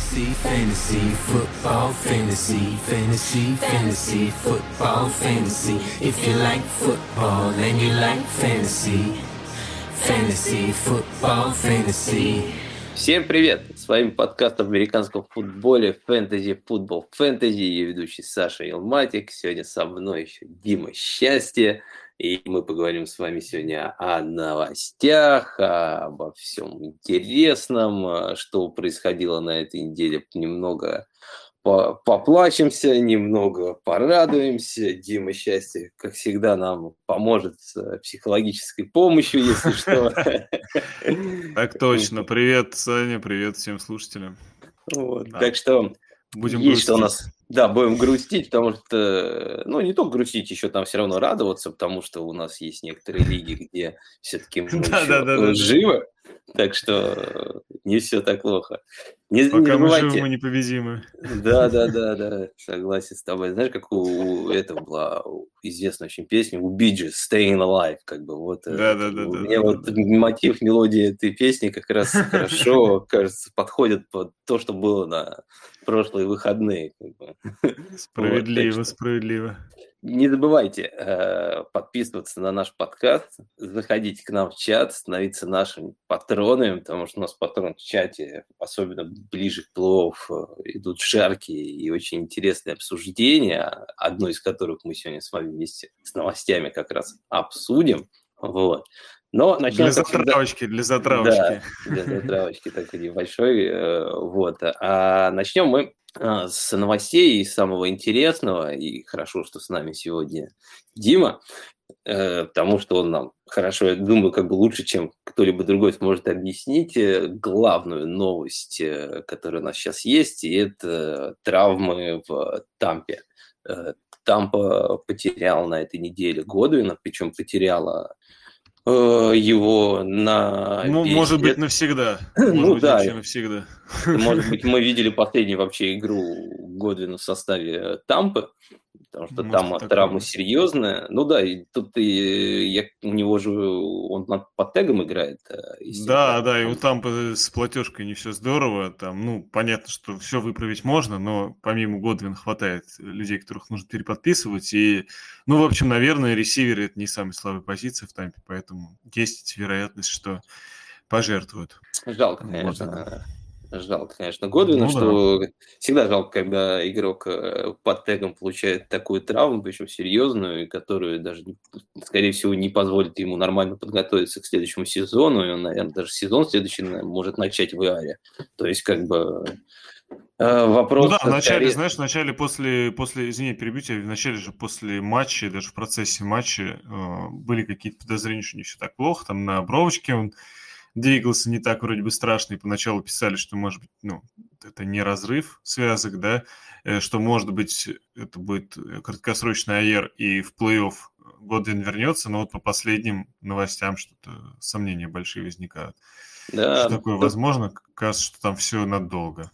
Fantasy, fantasy, football, fantasy, fantasy, fantasy, football, fantasy. If you like football and you like fantasy, fantasy, football, fantasy. Всем привет! С вами подкаст об американском футболе «Фэнтези Футбол Фэнтези». Я ведущий Саша Елматик. Сегодня со мной еще Дима Счастье. И мы поговорим с вами сегодня о новостях, обо всем интересном, что происходило на этой неделе. Немного поплачемся, немного порадуемся. Дима Счастье, как всегда, нам поможет с психологической помощью, если что. Так точно. Привет, Саня, привет всем слушателям. Так что Будем есть что у нас, да, будем грустить, потому что, ну, не только грустить, еще там все равно радоваться, потому что у нас есть некоторые лиги, где все-таки мы живы, так что не все так плохо. Не, Пока не мы живы, мы непобедимы. Да, да, да, да, согласен с тобой. Знаешь, как у, у этого была известная очень песня у Биджи «Staying Alive», как бы вот. Э, да, да, да. У меня вот мотив, мелодии этой песни как раз хорошо, кажется, подходит под то, что было на прошлые выходные. Справедливо, справедливо. Не забывайте э, подписываться на наш подкаст, заходите к нам в чат, становиться нашими патронами, потому что у нас патрон в чате, особенно ближе к плов, э, идут жаркие и очень интересные обсуждения, одно из которых мы сегодня с вами вместе с новостями как раз обсудим. Вот. Но начнем для затравочки, всегда... для затравочки. Да, для затравочки такой небольшой. Э, вот. А начнем мы с новостей и самого интересного, и хорошо, что с нами сегодня Дима, э, потому что он нам хорошо, я думаю, как бы лучше, чем кто-либо другой сможет объяснить э, главную новость, э, которая у нас сейчас есть, и это травмы в Тампе. Тампа потерял на этой неделе Годвина, причем потеряла его на... Ну, может быть, навсегда. Может ну, быть, да. навсегда. Может быть, мы видели последнюю вообще игру Годвина в составе Тампы, потому что Может, там травма серьезная. Ну да, и тут и, я, у него же он под тегом играет. Э, да, да, и у там с платежкой не все здорово. Там, ну, понятно, что все выправить можно, но помимо Годвина хватает людей, которых нужно переподписывать. И, ну, в общем, наверное, ресиверы это не самая слабая позиция в тампе, поэтому есть вероятность, что пожертвуют. Жалко, конечно. Вот Жалко, конечно, Годвина, ну, что да. всегда жалко, когда игрок э, под тегом получает такую травму, причем серьезную, которую даже, скорее всего, не позволит ему нормально подготовиться к следующему сезону, и он, наверное, даже сезон следующий может начать в Иаре. То есть, как бы, э, Вопрос. Ну да, вначале, скорее... знаешь, вначале после, после, извини, перебью тебя, вначале же после матча, даже в процессе матча э, были какие-то подозрения, что не все так плохо, там на бровочке он двигался не так вроде бы страшно, и поначалу писали, что, может быть, ну, это не разрыв связок, да, э, что, может быть, это будет краткосрочный АЕР, и в плей-офф Годвин вернется, но вот по последним новостям что-то сомнения большие возникают. Да. Что такое возможно? Кажется, что там все надолго.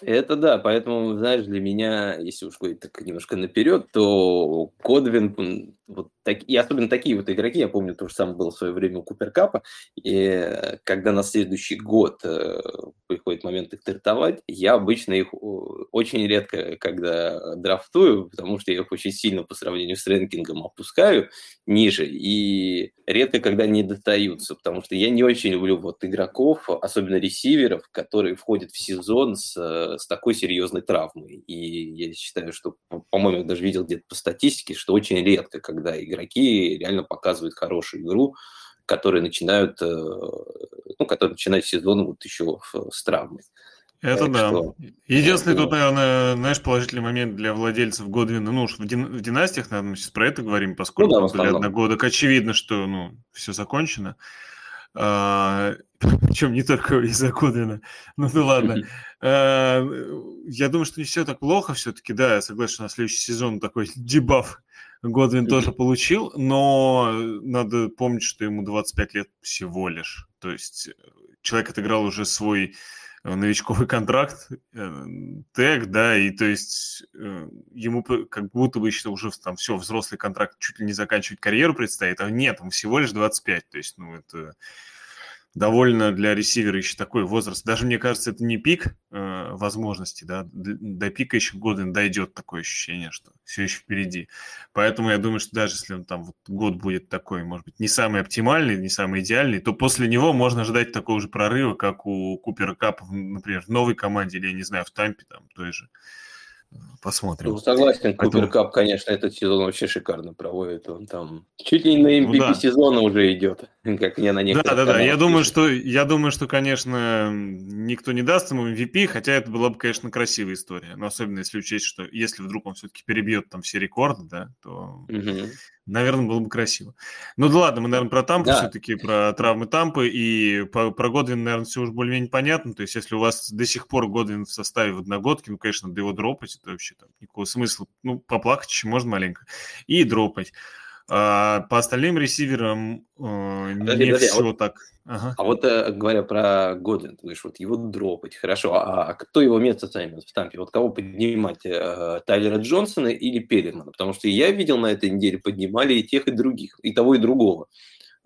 Это да, поэтому, знаешь, для меня, если уж говорить так немножко наперед, то Кодвин, вот так, и особенно такие вот игроки, я помню, то же самое было в свое время у Куперкапа, и когда на следующий год э, приходит момент их стартовать, я обычно их очень редко, когда драфтую, потому что я их очень сильно по сравнению с рэнкингом опускаю ниже, и редко когда не достаются, потому что я не очень люблю вот игроков, особенно ресиверов, которые входят в сезон с, с такой серьезной травмой. И я считаю, что, по-моему, я даже видел где-то по статистике, что очень редко, когда игроки реально показывают хорошую игру, которые начинают, э, ну, которые начинают сезон вот еще с травмой. Это так да. Что, Единственный это... тут, наверное, знаешь, положительный момент для владельцев Годвина, ну уж в, дин... в династиях, наверное, мы сейчас про это говорим, поскольку ну, да, были одногодок, очевидно, что, ну, все закончено. А, причем не только из-за Годвина. Ну, ну ладно. А, я думаю, что не все так плохо все-таки, да, я согласен, что на следующий сезон такой дебаф Годвин тоже получил, но надо помнить, что ему 25 лет всего лишь. То есть э, человек отыграл уже свой э, новичковый контракт, э, тег, да, и то есть ему как будто бы еще уже там все, взрослый контракт, чуть ли не заканчивать карьеру предстоит, а нет, ему всего лишь 25, то есть, ну, это довольно для ресивера еще такой возраст. Даже, мне кажется, это не пик э, возможностей, да, до пика еще Годвин дойдет такое ощущение, что все еще впереди. Поэтому я думаю, что даже если он там вот год будет такой, может быть, не самый оптимальный, не самый идеальный, то после него можно ждать такого же прорыва, как у Купера Капа, например, в новой команде или, я не знаю, в Тампе там той же. Посмотрим. Ну, согласен, Купер Кап, конечно, этот сезон вообще шикарно проводит. Он там чуть ли не на MVP ну, да. сезона уже идет, как я на некоторых Да, да, да. Я думаю, что, я думаю, что, конечно, никто не даст ему MVP, хотя это была бы, конечно, красивая история. Но особенно если учесть, что если вдруг он все-таки перебьет там все рекорды, да, то... Угу наверное, было бы красиво. Ну да ладно, мы, наверное, про Тампу да. все-таки, про травмы Тампы, и по, про Годвин, наверное, все уже более-менее понятно. То есть, если у вас до сих пор Годвин в составе в одногодке, ну, конечно, надо его дропать, это вообще там никакого смысла. Ну, поплакать еще можно маленько. И дропать. А, по остальным ресиверам э, подожди, не подожди, все а вот, так. Ага. А вот э, говоря про Годвин, ты говоришь, вот его дропать, хорошо, а, а кто его место займет в Тампе? Вот кого поднимать, э, Тайлера Джонсона или Перримана? Потому что я видел на этой неделе, поднимали и тех, и других, и того, и другого.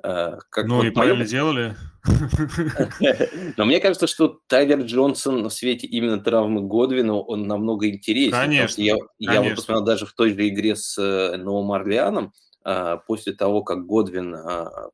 Э, как ну вот и правильно моем... делали. Но мне кажется, что Тайлер Джонсон в свете именно травмы Годвина, он намного интереснее. Конечно. Я, я вот посмотрел даже в той же игре с э, Новым Орлеаном, а, после того, как Годвин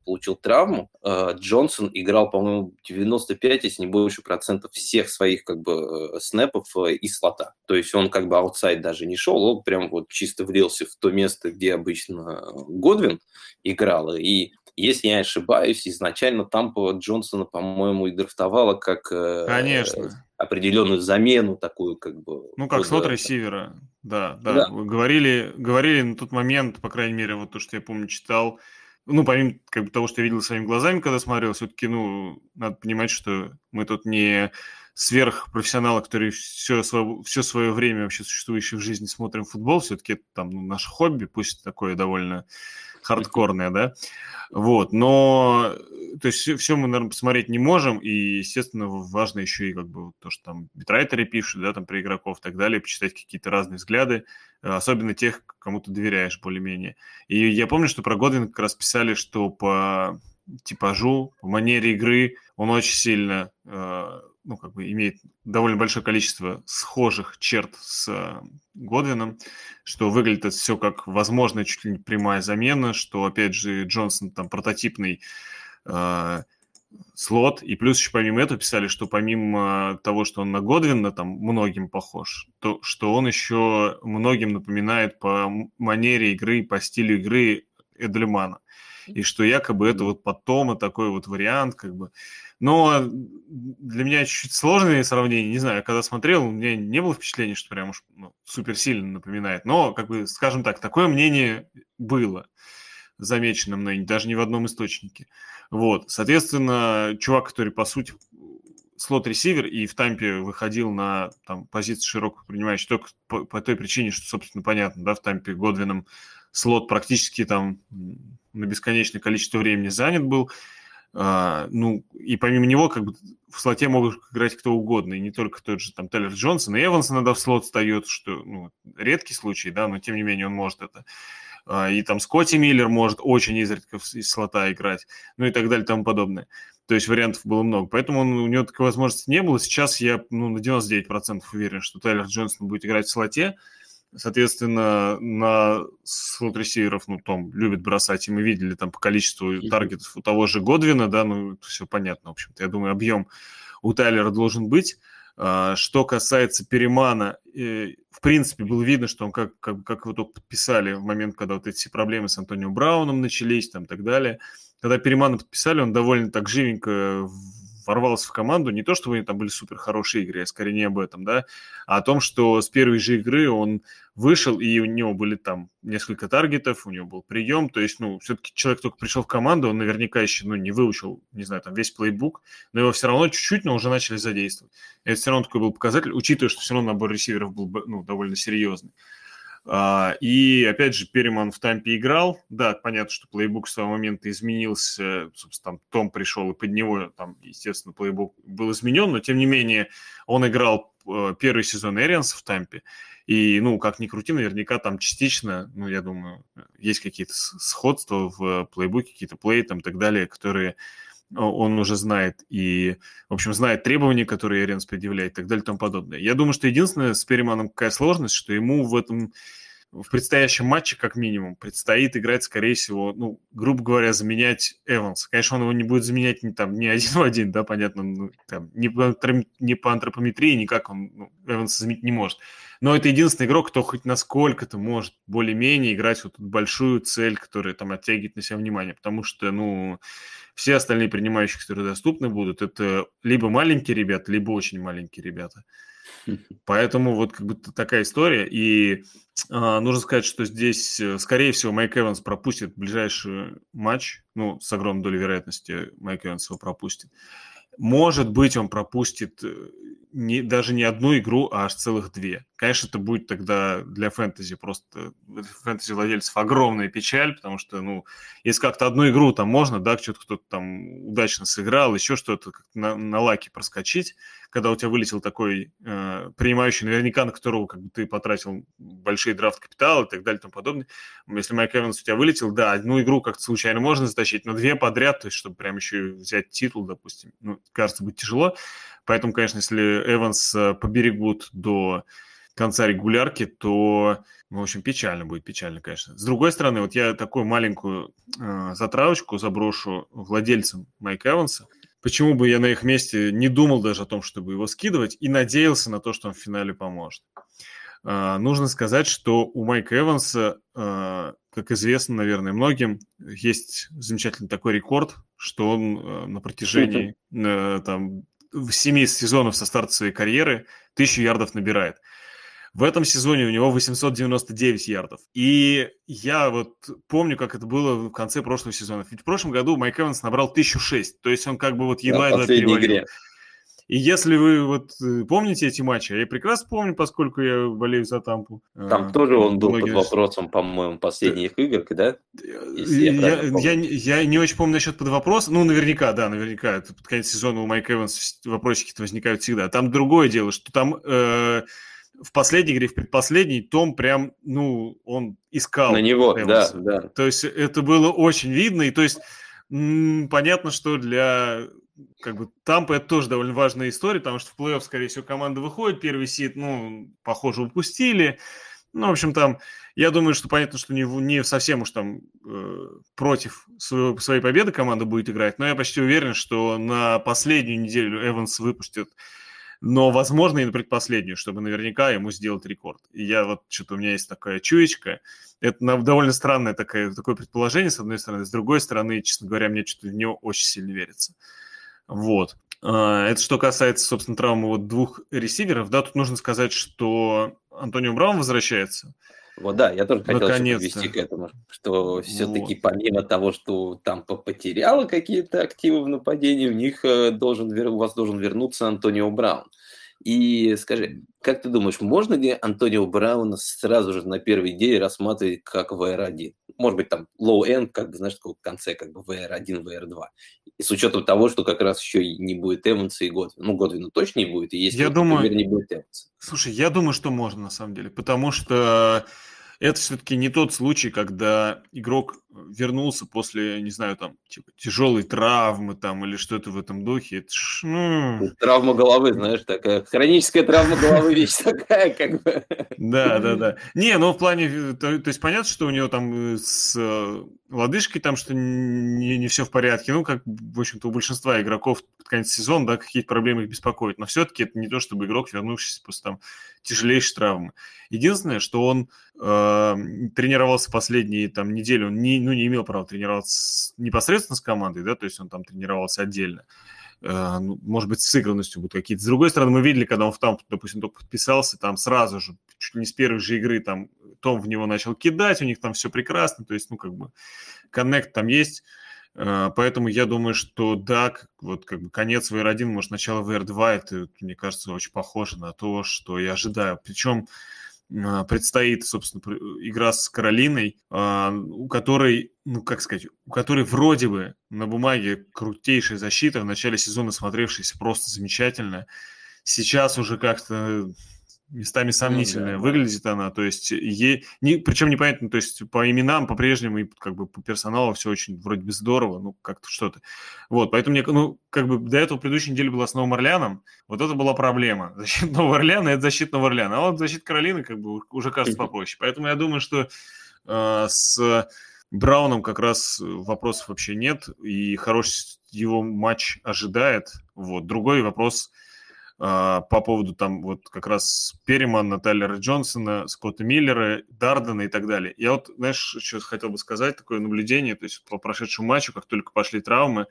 получил травму, Джонсон играл, по-моему, 95, если не больше процентов всех своих как бы э, снэпов э, из слота. То есть он как бы аутсайд даже не шел, он прям вот чисто влился в то место, где обычно Годвин играл. И если я не ошибаюсь, изначально Тампа Джонсона, по-моему, и драфтовала как э, Конечно. определенную замену такую, как бы. Ну, как слот ресивера, да, да. да. Вы говорили, говорили на тот момент, по крайней мере, вот то, что я помню, читал, ну, помимо как бы, того, что я видел своими глазами, когда смотрел, все-таки, ну, надо понимать, что мы тут не сверхпрофессионалы, которые все свое, все свое время вообще существующее в жизни смотрим футбол, все-таки это там ну, наше хобби, пусть такое довольно хардкорная, да, вот, но, то есть все, мы, наверное, посмотреть не можем, и, естественно, важно еще и как бы то, что там битрайтеры пишут, да, там про игроков и так далее, почитать какие-то разные взгляды, особенно тех, кому ты доверяешь более-менее. И я помню, что про Годвин как раз писали, что по типажу, по манере игры. Он очень сильно э, ну, как бы имеет довольно большое количество схожих черт с э, Годвином, что выглядит это все как возможная чуть ли не прямая замена, что, опять же, Джонсон там прототипный э, слот, и плюс еще помимо этого писали, что помимо того, что он на Годвина там многим похож, то что он еще многим напоминает по манере игры, по стилю игры Эдельмана, и что якобы это вот потом такой вот вариант, как бы, но для меня чуть-чуть сложное сравнение. Не знаю, когда смотрел, у меня не было впечатления, что прям уж ну, супер сильно напоминает. Но, как бы, скажем так, такое мнение было замечено мной, даже не в одном источнике. Вот, соответственно, чувак, который, по сути, слот-ресивер и в тампе выходил на там, позицию широкого принимающего только по, по той причине, что, собственно, понятно, да, в тампе Годвином слот практически там на бесконечное количество времени занят был, а, ну, и помимо него, как бы в слоте могут играть кто угодно, и не только тот же там Теллер Джонсон, и Эванс иногда в слот встает, что, ну, редкий случай, да, но тем не менее он может это. А, и там Скотти Миллер может очень изредка из слота играть, ну и так далее и тому подобное. То есть вариантов было много. Поэтому он, у него такой возможности не было. Сейчас я ну, на 99% уверен, что Тайлер Джонсон будет играть в слоте. Соответственно, на слот ресиверов, ну, Том любит бросать, и мы видели там по количеству таргетов у того же Годвина, да, ну, все понятно, в общем-то. Я думаю, объем у Тайлера должен быть. А, что касается Перемана, э, в принципе, было видно, что он, как, как, как его только подписали в момент, когда вот эти все проблемы с Антонио Брауном начались, там, и так далее. Когда Перемана подписали, он довольно так живенько ворвался в команду, не то, что у него там были супер хорошие игры, а скорее не об этом, да, а о том, что с первой же игры он вышел, и у него были там несколько таргетов, у него был прием, то есть, ну, все-таки человек только пришел в команду, он наверняка еще, ну, не выучил, не знаю, там весь плейбук, но его все равно чуть-чуть, но уже начали задействовать. Это все равно такой был показатель, учитывая, что все равно набор ресиверов был, ну, довольно серьезный. А, и, опять же, Переман в Тампе играл. Да, понятно, что плейбук с того момента изменился. Собственно, там Том пришел, и под него, там, естественно, плейбук был изменен, но, тем не менее, он играл э, первый сезон Эрианс в Тампе. И, ну, как ни крути, наверняка там частично, ну, я думаю, есть какие-то сходства в плейбуке, какие-то плей там и так далее, которые он уже знает и, в общем, знает требования, которые Эренс предъявляет и так далее и тому подобное. Я думаю, что единственное с Перриманом какая сложность, что ему в этом в предстоящем матче, как минимум, предстоит играть, скорее всего, ну, грубо говоря, заменять Эванс. Конечно, он его не будет заменять не, там, не один в один, да, понятно, ну, там, не, по, не по антропометрии, никак он ну, Эванс заменить не может. Но это единственный игрок, кто хоть насколько-то может более-менее играть вот эту большую цель, которая там оттягивает на себя внимание, потому что, ну, все остальные принимающие, которые доступны будут, это либо маленькие ребята, либо очень маленькие ребята. Поэтому вот как бы такая история. И а, нужно сказать, что здесь, э, скорее всего, Майк Эванс пропустит ближайший матч. Ну, с огромной долей вероятности Майк Эванс его пропустит. Может быть, он пропустит э, не, даже не одну игру, а аж целых две. Конечно, это будет тогда для фэнтези просто фэнтези владельцев огромная печаль, потому что, ну, если как-то одну игру там можно, да, что-то кто-то там удачно сыграл, еще что-то на, на лаке проскочить, когда у тебя вылетел такой э, принимающий, наверняка на которого как бы ты потратил большие драфт капитал и так далее и тому подобное. Если Майк Эванс у тебя вылетел, да, одну игру как-то случайно можно затащить, но две подряд, то есть чтобы прям еще взять титул, допустим, ну, кажется, будет тяжело. Поэтому, конечно, если Эванс э, поберегут до конца регулярки, то, ну, в общем, печально будет, печально, конечно. С другой стороны, вот я такую маленькую э, затравочку заброшу владельцам Майка Эванса – Почему бы я на их месте не думал даже о том, чтобы его скидывать, и надеялся на то, что он в финале поможет. Uh, нужно сказать, что у Майка Эванса, uh, как известно, наверное, многим, есть замечательный такой рекорд, что он uh, на протяжении там, семи сезонов со старта своей карьеры тысячу ярдов набирает. В этом сезоне у него 899 ярдов. И я вот помню, как это было в конце прошлого сезона. Ведь в прошлом году Майк Эванс набрал 1006. То есть он как бы вот едва-едва да, перевалил. Игре. И если вы вот э, помните эти матчи, я прекрасно помню, поскольку я болею за Тампу. Там а, тоже он был многие... под вопросом, по-моему, последних да. игр, да? Я, я, я, я не очень помню насчет под вопросом. Ну, наверняка, да, наверняка. Это под конец сезона у Майка Эванса вопросики-то возникают всегда. Там другое дело, что там... Э, в последней игре, в предпоследней, Том прям, ну, он искал. На него, Эванса. да, да. То есть это было очень видно, и то есть понятно, что для как бы Тампа это тоже довольно важная история, потому что в плей-офф, скорее всего, команда выходит, первый сид, ну, похоже, упустили. Ну, в общем, там, я думаю, что понятно, что не, не совсем уж там э, против своего, своей победы команда будет играть, но я почти уверен, что на последнюю неделю Эванс выпустит но, возможно, и на предпоследнюю, чтобы наверняка ему сделать рекорд. И я вот, что-то у меня есть такая чуечка. Это довольно странное такое, такое предположение, с одной стороны. С другой стороны, честно говоря, мне что-то в него очень сильно верится. Вот. А, это что касается, собственно, травмы вот двух ресиверов. Да, тут нужно сказать, что Антонио Браун возвращается. Вот да, я тоже хотел подвести к этому, что все-таки вот. помимо того, что там потеряла какие-то активы в нападении, у них э, должен, у вас должен вернуться Антонио Браун. И скажи, как ты думаешь, можно ли Антонио Брауна сразу же на первой идее рассматривать как VR1? Может быть, там low-end, как бы, знаешь, в конце, как бы VR1, VR2. И с учетом того, что как раз еще и не будет Эванса и Годвина. Ну, Годвина точно не будет, и если, я думаю, например, не будет Эванса. Слушай, я думаю, что можно, на самом деле, потому что это все-таки не тот случай, когда игрок вернулся после, не знаю, там, типа, тяжелой травмы там или что-то в этом духе. Это ж, ну... Травма головы, знаешь, такая хроническая травма головы вещь такая, как бы. Да, да, да. Не, ну в плане, то, то есть понятно, что у него там с э, лодыжкой там что не, не все в порядке. Ну, как, в общем-то, у большинства игроков под конец сезона, да, какие-то проблемы их беспокоят. Но все-таки это не то, чтобы игрок, вернувшийся после там тяжелейшей травмы. Единственное, что он э, тренировался последние там недели, он не, ну, не имел права тренироваться непосредственно с командой, да, то есть он там тренировался отдельно. Э, ну, может быть, сыгранностью будут какие-то. С другой стороны, мы видели, когда он в там, допустим, только подписался, там сразу же, чуть ли не с первой же игры, там, Том в него начал кидать, у них там все прекрасно, то есть, ну, как бы, коннект там есть. Э, поэтому я думаю, что да, вот как бы конец VR1, может, начало VR2, это, мне кажется, очень похоже на то, что я ожидаю. Причем предстоит, собственно, игра с Каролиной, а, у которой, ну, как сказать, у которой вроде бы на бумаге крутейшая защита, в начале сезона смотревшаяся просто замечательно. Сейчас уже как-то местами сомнительная. Ну, да, Выглядит да. она, то есть, е... не, причем непонятно, то есть, по именам по-прежнему и как бы по персоналу все очень вроде бы здорово, ну, как-то что-то. Вот, поэтому мне, ну, как бы до этого предыдущей недели была с Новым Орлеаном, вот это была проблема. Защита Нового Орлеана – это защита Нового Орлеана, а вот защита Каролины как бы уже кажется попроще. Поэтому я думаю, что э, с Брауном как раз вопросов вообще нет, и хороший его матч ожидает. Вот. Другой вопрос – по поводу там вот как раз Перримана, Тайлера Джонсона, Скотта Миллера, Дардена и так далее. Я вот, знаешь, что хотел бы сказать, такое наблюдение, то есть по прошедшему матчу, как только пошли травмы,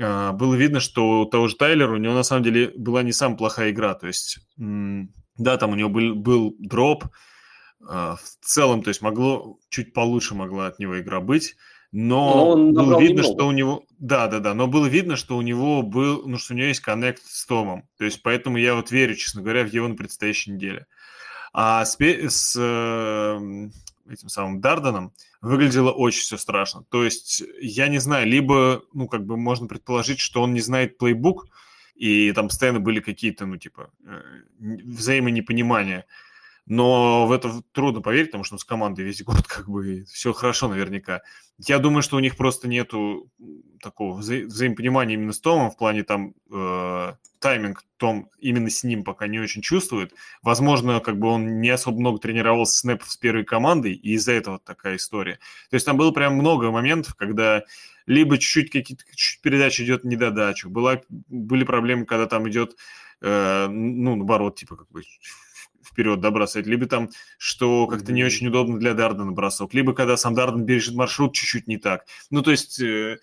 а, было видно, что у того же Тайлера, у него на самом деле была не самая плохая игра, то есть, да, там у него был, был дроп, а, в целом, то есть могло, чуть получше могла от него игра быть, но, но было видно, немного. что у него... Да, да, да, но было видно, что у него был, ну, что у него есть коннект с Томом. То есть поэтому я вот верю, честно говоря, в его на предстоящей неделе. А с, с э, этим самым Дарденом выглядело очень все страшно. То есть я не знаю, либо, ну, как бы можно предположить, что он не знает плейбук, и там постоянно были какие-то, ну, типа, э, взаимонепонимания. Но в это трудно поверить, потому что он с командой весь год как бы все хорошо наверняка. Я думаю, что у них просто нету такого вза- взаимопонимания именно с Томом в плане там э, тайминг Том именно с ним пока не очень чувствует. Возможно, как бы он не особо много тренировался снэпов с первой командой, и из-за этого такая история. То есть там было прям много моментов, когда либо чуть-чуть какие-то чуть передача идет недодачу, была, были проблемы, когда там идет, э, ну, наоборот, типа как бы вперед да, бросать, либо там, что как-то не очень удобно для Дардена бросок, либо когда сам Дарден бережет маршрут чуть-чуть не так. Ну, то есть э,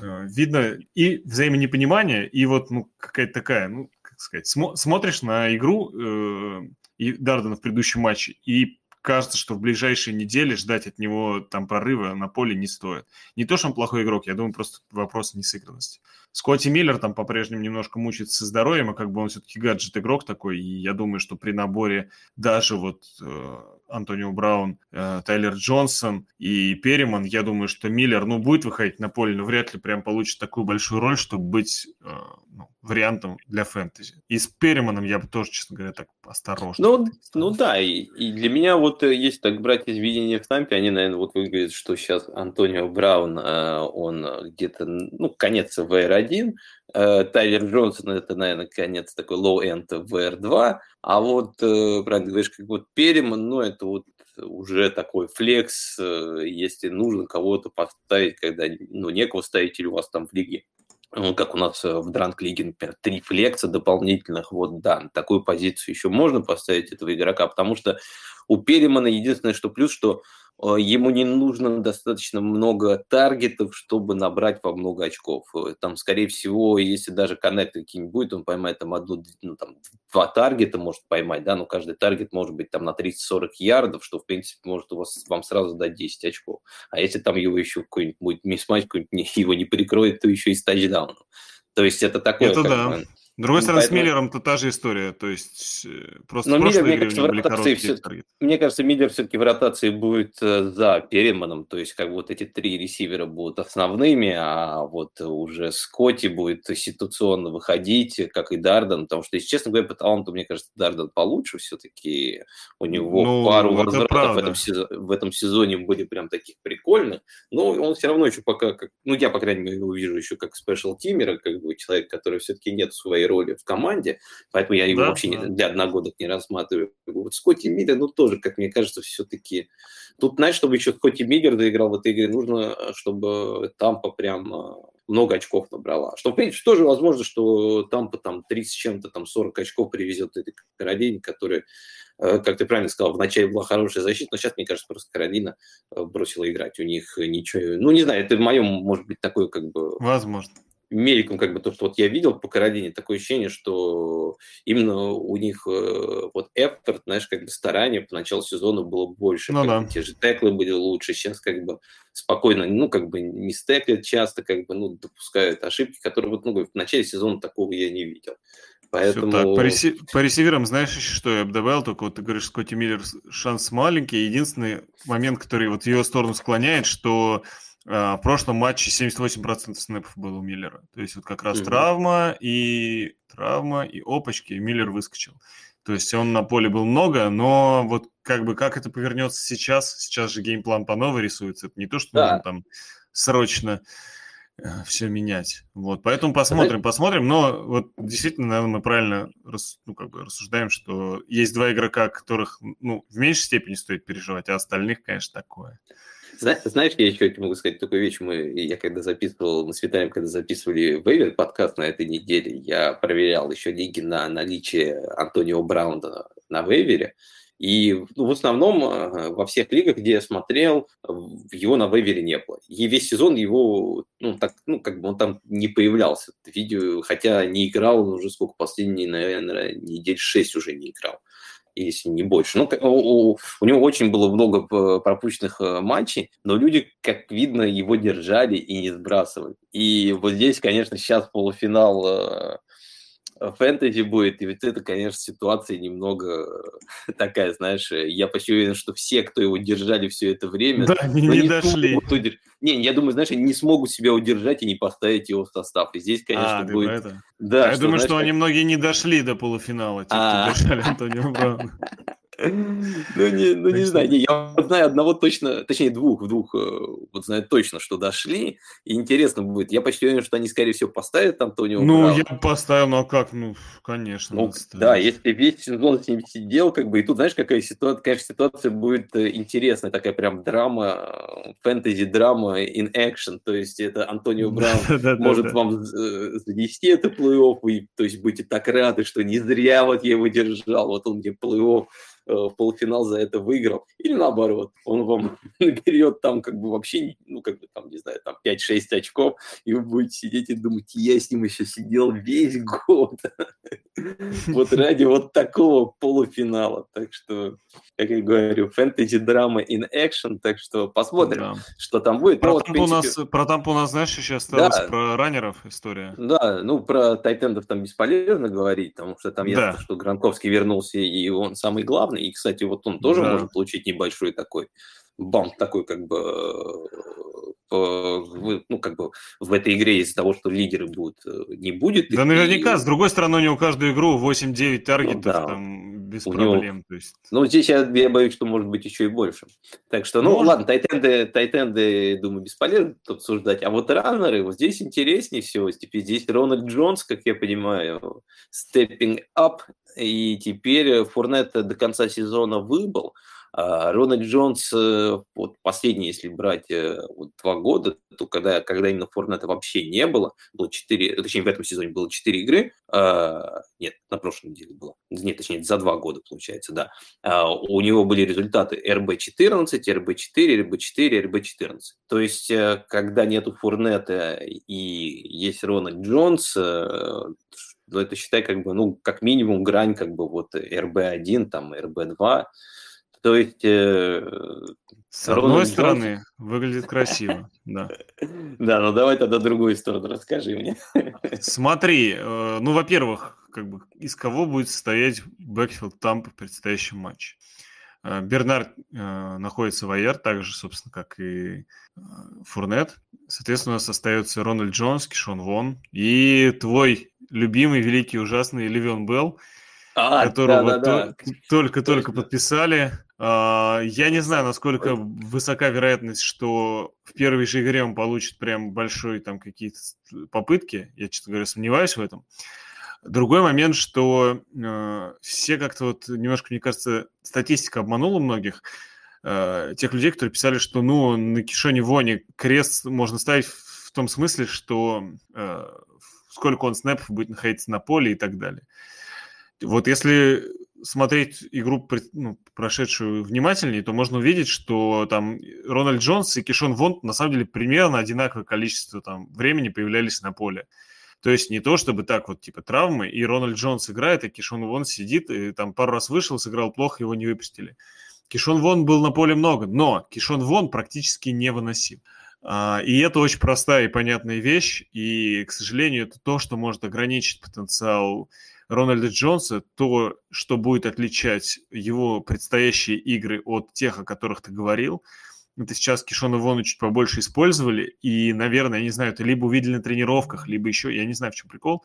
э, видно и взаимонепонимание, и вот ну, какая-то такая, ну, как сказать, смо- смотришь на игру э, и Дардена в предыдущем матче, и кажется, что в ближайшие недели ждать от него там прорыва на поле не стоит. Не то, что он плохой игрок, я думаю, просто вопрос несыгранности. Скотти Миллер там по-прежнему немножко мучается со здоровьем, а как бы он все-таки гаджет-игрок такой, и я думаю, что при наборе даже вот э, Антонио Браун, э, Тайлер Джонсон и Перриман, я думаю, что Миллер, ну, будет выходить на поле, но вряд ли прям получит такую большую роль, чтобы быть э, ну, вариантом для фэнтези. И с Перриманом я бы тоже, честно говоря, так осторожно. Ну, ну да, и, и для меня вот, э, если так брать из видения в Тампе, они, наверное, вот выглядят, что сейчас Антонио Браун, э, он где-то, ну, конец VR1, э, Тайлер Джонсон, это, наверное, конец такой low-end VR2, а вот, правильно говоришь, как вот Перриман, ну, это вот уже такой флекс, если нужно кого-то поставить, когда ну, некого ставить, или у вас там в лиге. Ну, как у нас э, в Дранг-лиге, например, три флекса дополнительных, вот, да, такую позицию еще можно поставить этого игрока, потому что у Перемана единственное, что плюс, что Э, ему не нужно достаточно много таргетов, чтобы набрать по много очков. Э, там, скорее всего, если даже коннект какие-нибудь будет, он поймает там одну, ну, там, два таргета может поймать, да, но каждый таргет может быть там на 30-40 ярдов, что, в принципе, может у вас, вам сразу дать 10 очков. А если там его еще какой-нибудь будет мисс-матч, его не прикроет, то еще и с тачдауном. То есть это такое... Это да. Бы, с другой стороны, Поэтому... с Миллером-то та же история. То есть э, просто Но Миллер, мне кажется, в ротации все... Мне кажется, Миллер все-таки в ротации будет э, за Переманом. То есть как вот эти три ресивера будут основными, а вот уже Скотти будет ситуационно выходить, как и Дарден. Потому что, если честно говоря, по таланту, мне кажется, Дарден получше все-таки. У него ну, пару возвратов в этом, сезоне, в этом сезоне были прям таких прикольных. Но он все равно еще пока, как, ну я, по крайней мере, его вижу еще как спешл-тимера, как бы человек, который все-таки нет своей своей роли в команде, поэтому я его да, вообще да. для одногодок не рассматриваю. Вот Скотти Миллер, ну, тоже, как мне кажется, все-таки... Тут, знаешь, чтобы еще Скотти Миллер доиграл в этой игре, нужно, чтобы Тампа прям а, много очков набрала. Что, в принципе, тоже возможно, что Тампа там 30 чем-то, там 40 очков привезет этой Каролине, которая, э, как ты правильно сказал, вначале была хорошая защита, но сейчас, мне кажется, просто Каролина э, бросила играть. У них ничего... Ну, не знаю, это в моем, может быть, такое как бы... Возможно мельком как бы то, что вот я видел по Каролине, такое ощущение, что именно у них э, вот эффорт, знаешь, как бы старание по началу сезона было больше. Ну, да. Те же теклы были лучше, сейчас как бы спокойно, ну, как бы не стеклят часто, как бы, ну, допускают ошибки, которые вот, ну, в начале сезона такого я не видел. Поэтому... так. По, реси... по ресиверам, знаешь, еще что я бы добавил, только вот ты говоришь, Скотти Миллер шанс маленький. Единственный момент, который вот в ее сторону склоняет, что в прошлом матче 78% снэпов было у Миллера. То есть вот как раз mm-hmm. травма и травма и опачки, и Миллер выскочил. То есть он на поле был много, но вот как бы как это повернется сейчас, сейчас же геймплан по новой рисуется, это не то, что да. нужно там срочно э, все менять. Вот, поэтому посмотрим, посмотрим. Но вот действительно, наверное, мы правильно рас, ну, как бы рассуждаем, что есть два игрока, которых ну, в меньшей степени стоит переживать, а остальных, конечно, такое. Знаешь, я еще могу сказать такую вещь. Мы, я когда записывал, мы с Виталием, когда записывали Вейвер подкаст на этой неделе, я проверял еще деньги на наличие Антонио Браунда на Вейвере. И ну, в основном э, во всех лигах, где я смотрел, его на вейвере не было. И весь сезон его, ну, так, ну, как бы он там не появлялся. Видео, хотя не играл, он уже сколько, последние, наверное, недель шесть уже не играл если не больше. Ну, у, у него очень было много пропущенных э, матчей, но люди, как видно, его держали и не сбрасывали. И вот здесь, конечно, сейчас полуфинал э, фэнтези будет, и ведь это, конечно, ситуация немного э, такая, знаешь, э, я почти уверен, что все, кто его держали все это время... Да, не, не дошли. Удерж... Не, я думаю, знаешь, они не смогут себя удержать и не поставить его в состав. И здесь, конечно, а, будет... Это? Да, я что, думаю, знаешь, что как... они многие не дошли до полуфинала, те, кто а. держали Антонио Брауна. Ну, не, ну, не знаю, не, я знаю одного точно, точнее двух, двух, э, вот знаю точно, что дошли, и интересно будет. Я почти уверен, что они, скорее всего, поставят там Тонио Ну, Брауна. я поставил, ну а как, ну, конечно. Ну, да, если весь сезон с ним сидел, как бы, и тут, знаешь, какая ситуация, конечно, ситуация будет э, интересная, такая прям драма, фэнтези-драма in action, то есть это Антонио Браун может вам занести это плей-офф, и, то есть будете так рады, что не зря вот я его держал, вот он где плей-офф, Э, в полуфинал за это выиграл. Или наоборот, он вам наберет там как бы вообще, ну как бы там, не знаю, там 5-6 очков, и вы будете сидеть и думать, я с ним еще сидел весь год. Вот ради вот такого полуфинала. Так что, как я говорю, фэнтези-драма in action, так что посмотрим, что там будет. Про, тамп у нас, про тамп у нас, знаешь, еще осталось про раннеров история. Да, ну про тайтендов там бесполезно говорить, потому что там ясно, что Гранковский вернулся, и он самый главный, главный. И, кстати, вот он тоже да. может получить небольшой такой бамп такой как бы ну, как бы в этой игре из-за того, что лидеры будут, э, не будет. Да, наверняка. И... С другой стороны, у него каждую игру 8-9 таргетов ну, да. там без у проблем. Него... То есть... Ну, здесь я, я боюсь, что может быть еще и больше. Так что, ну, может. ладно, тайтенды, тайтенды, думаю, бесполезно тут обсуждать. А вот раннеры, вот здесь интереснее всего. Теперь здесь Рональд Джонс, как я понимаю, stepping up, и теперь Фурнет до конца сезона выбыл. А, Рональд Джонс, э, вот последний, если брать э, вот два года, то когда, когда именно Форнета вообще не было, было четыре, точнее в этом сезоне было четыре игры, а, нет, на прошлой неделе было, нет, точнее за два года получается, да, а, у него были результаты РБ-14, РБ-4, РБ-4, РБ-14. То есть, э, когда нету Форнета и есть Рональд Джонс, ну, это считай как бы, ну, как минимум грань как бы вот РБ-1, там, РБ-2, то есть... Э, С одной стороны, выглядит красиво, да. Да, ну давай тогда другую сторону расскажи мне. Смотри, э, ну, во-первых, как бы из кого будет состоять backfield Тампа в предстоящем матче? Э, Бернард э, находится в IR, так же, собственно, как и э, Фурнет. Соответственно, у нас остается Рональд Джонс, Кишон Вон и твой любимый, великий, ужасный Левион Белл, а, которого да, да, да. только-только подписали. А, я не знаю, насколько высока вероятность, что в первой же игре он получит прям большой там какие-то попытки. Я, честно говоря, сомневаюсь в этом. Другой момент, что э, все как-то вот немножко, мне кажется, статистика обманула многих э, тех людей, которые писали, что ну на Кишоне Воне крест можно ставить в том смысле, что э, сколько он снэпов будет находиться на поле и так далее. Вот если смотреть игру, ну, прошедшую внимательнее, то можно увидеть, что там Рональд Джонс и Кишон Вонт на самом деле примерно одинаковое количество там, времени появлялись на поле. То есть не то, чтобы так вот, типа, травмы, и Рональд Джонс играет, а Кишон Вон сидит, и там пару раз вышел, сыграл плохо, его не выпустили. Кишон Вон был на поле много, но Кишон Вон практически не выносим. А, и это очень простая и понятная вещь, и, к сожалению, это то, что может ограничить потенциал Рональда Джонса, то, что будет отличать его предстоящие игры от тех, о которых ты говорил, это сейчас Кишона Вону чуть побольше использовали, и, наверное, я не знаю, это либо увидели на тренировках, либо еще, я не знаю, в чем прикол,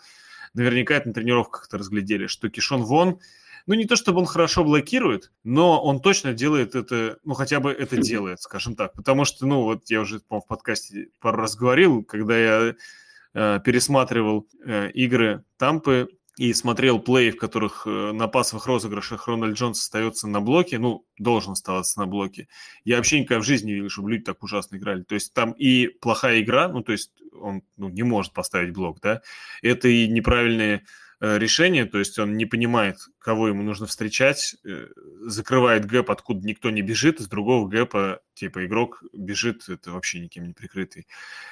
наверняка это на тренировках это разглядели, что Кишон Вон, ну, не то чтобы он хорошо блокирует, но он точно делает это, ну, хотя бы это делает, скажем так, потому что, ну, вот я уже, по в подкасте пару раз говорил, когда я э, пересматривал э, игры Тампы, и смотрел плей, в которых э, на пасовых розыгрышах Рональд Джонс остается на блоке, ну, должен оставаться на блоке. Я вообще никогда в жизни не видел, чтобы люди так ужасно играли. То есть там и плохая игра, ну, то есть он ну, не может поставить блок, да, это и неправильные Э, решение, то есть он не понимает, кого ему нужно встречать, э, закрывает гэп, откуда никто не бежит, из другого гэпа, типа, игрок бежит, это вообще никем не прикрытый.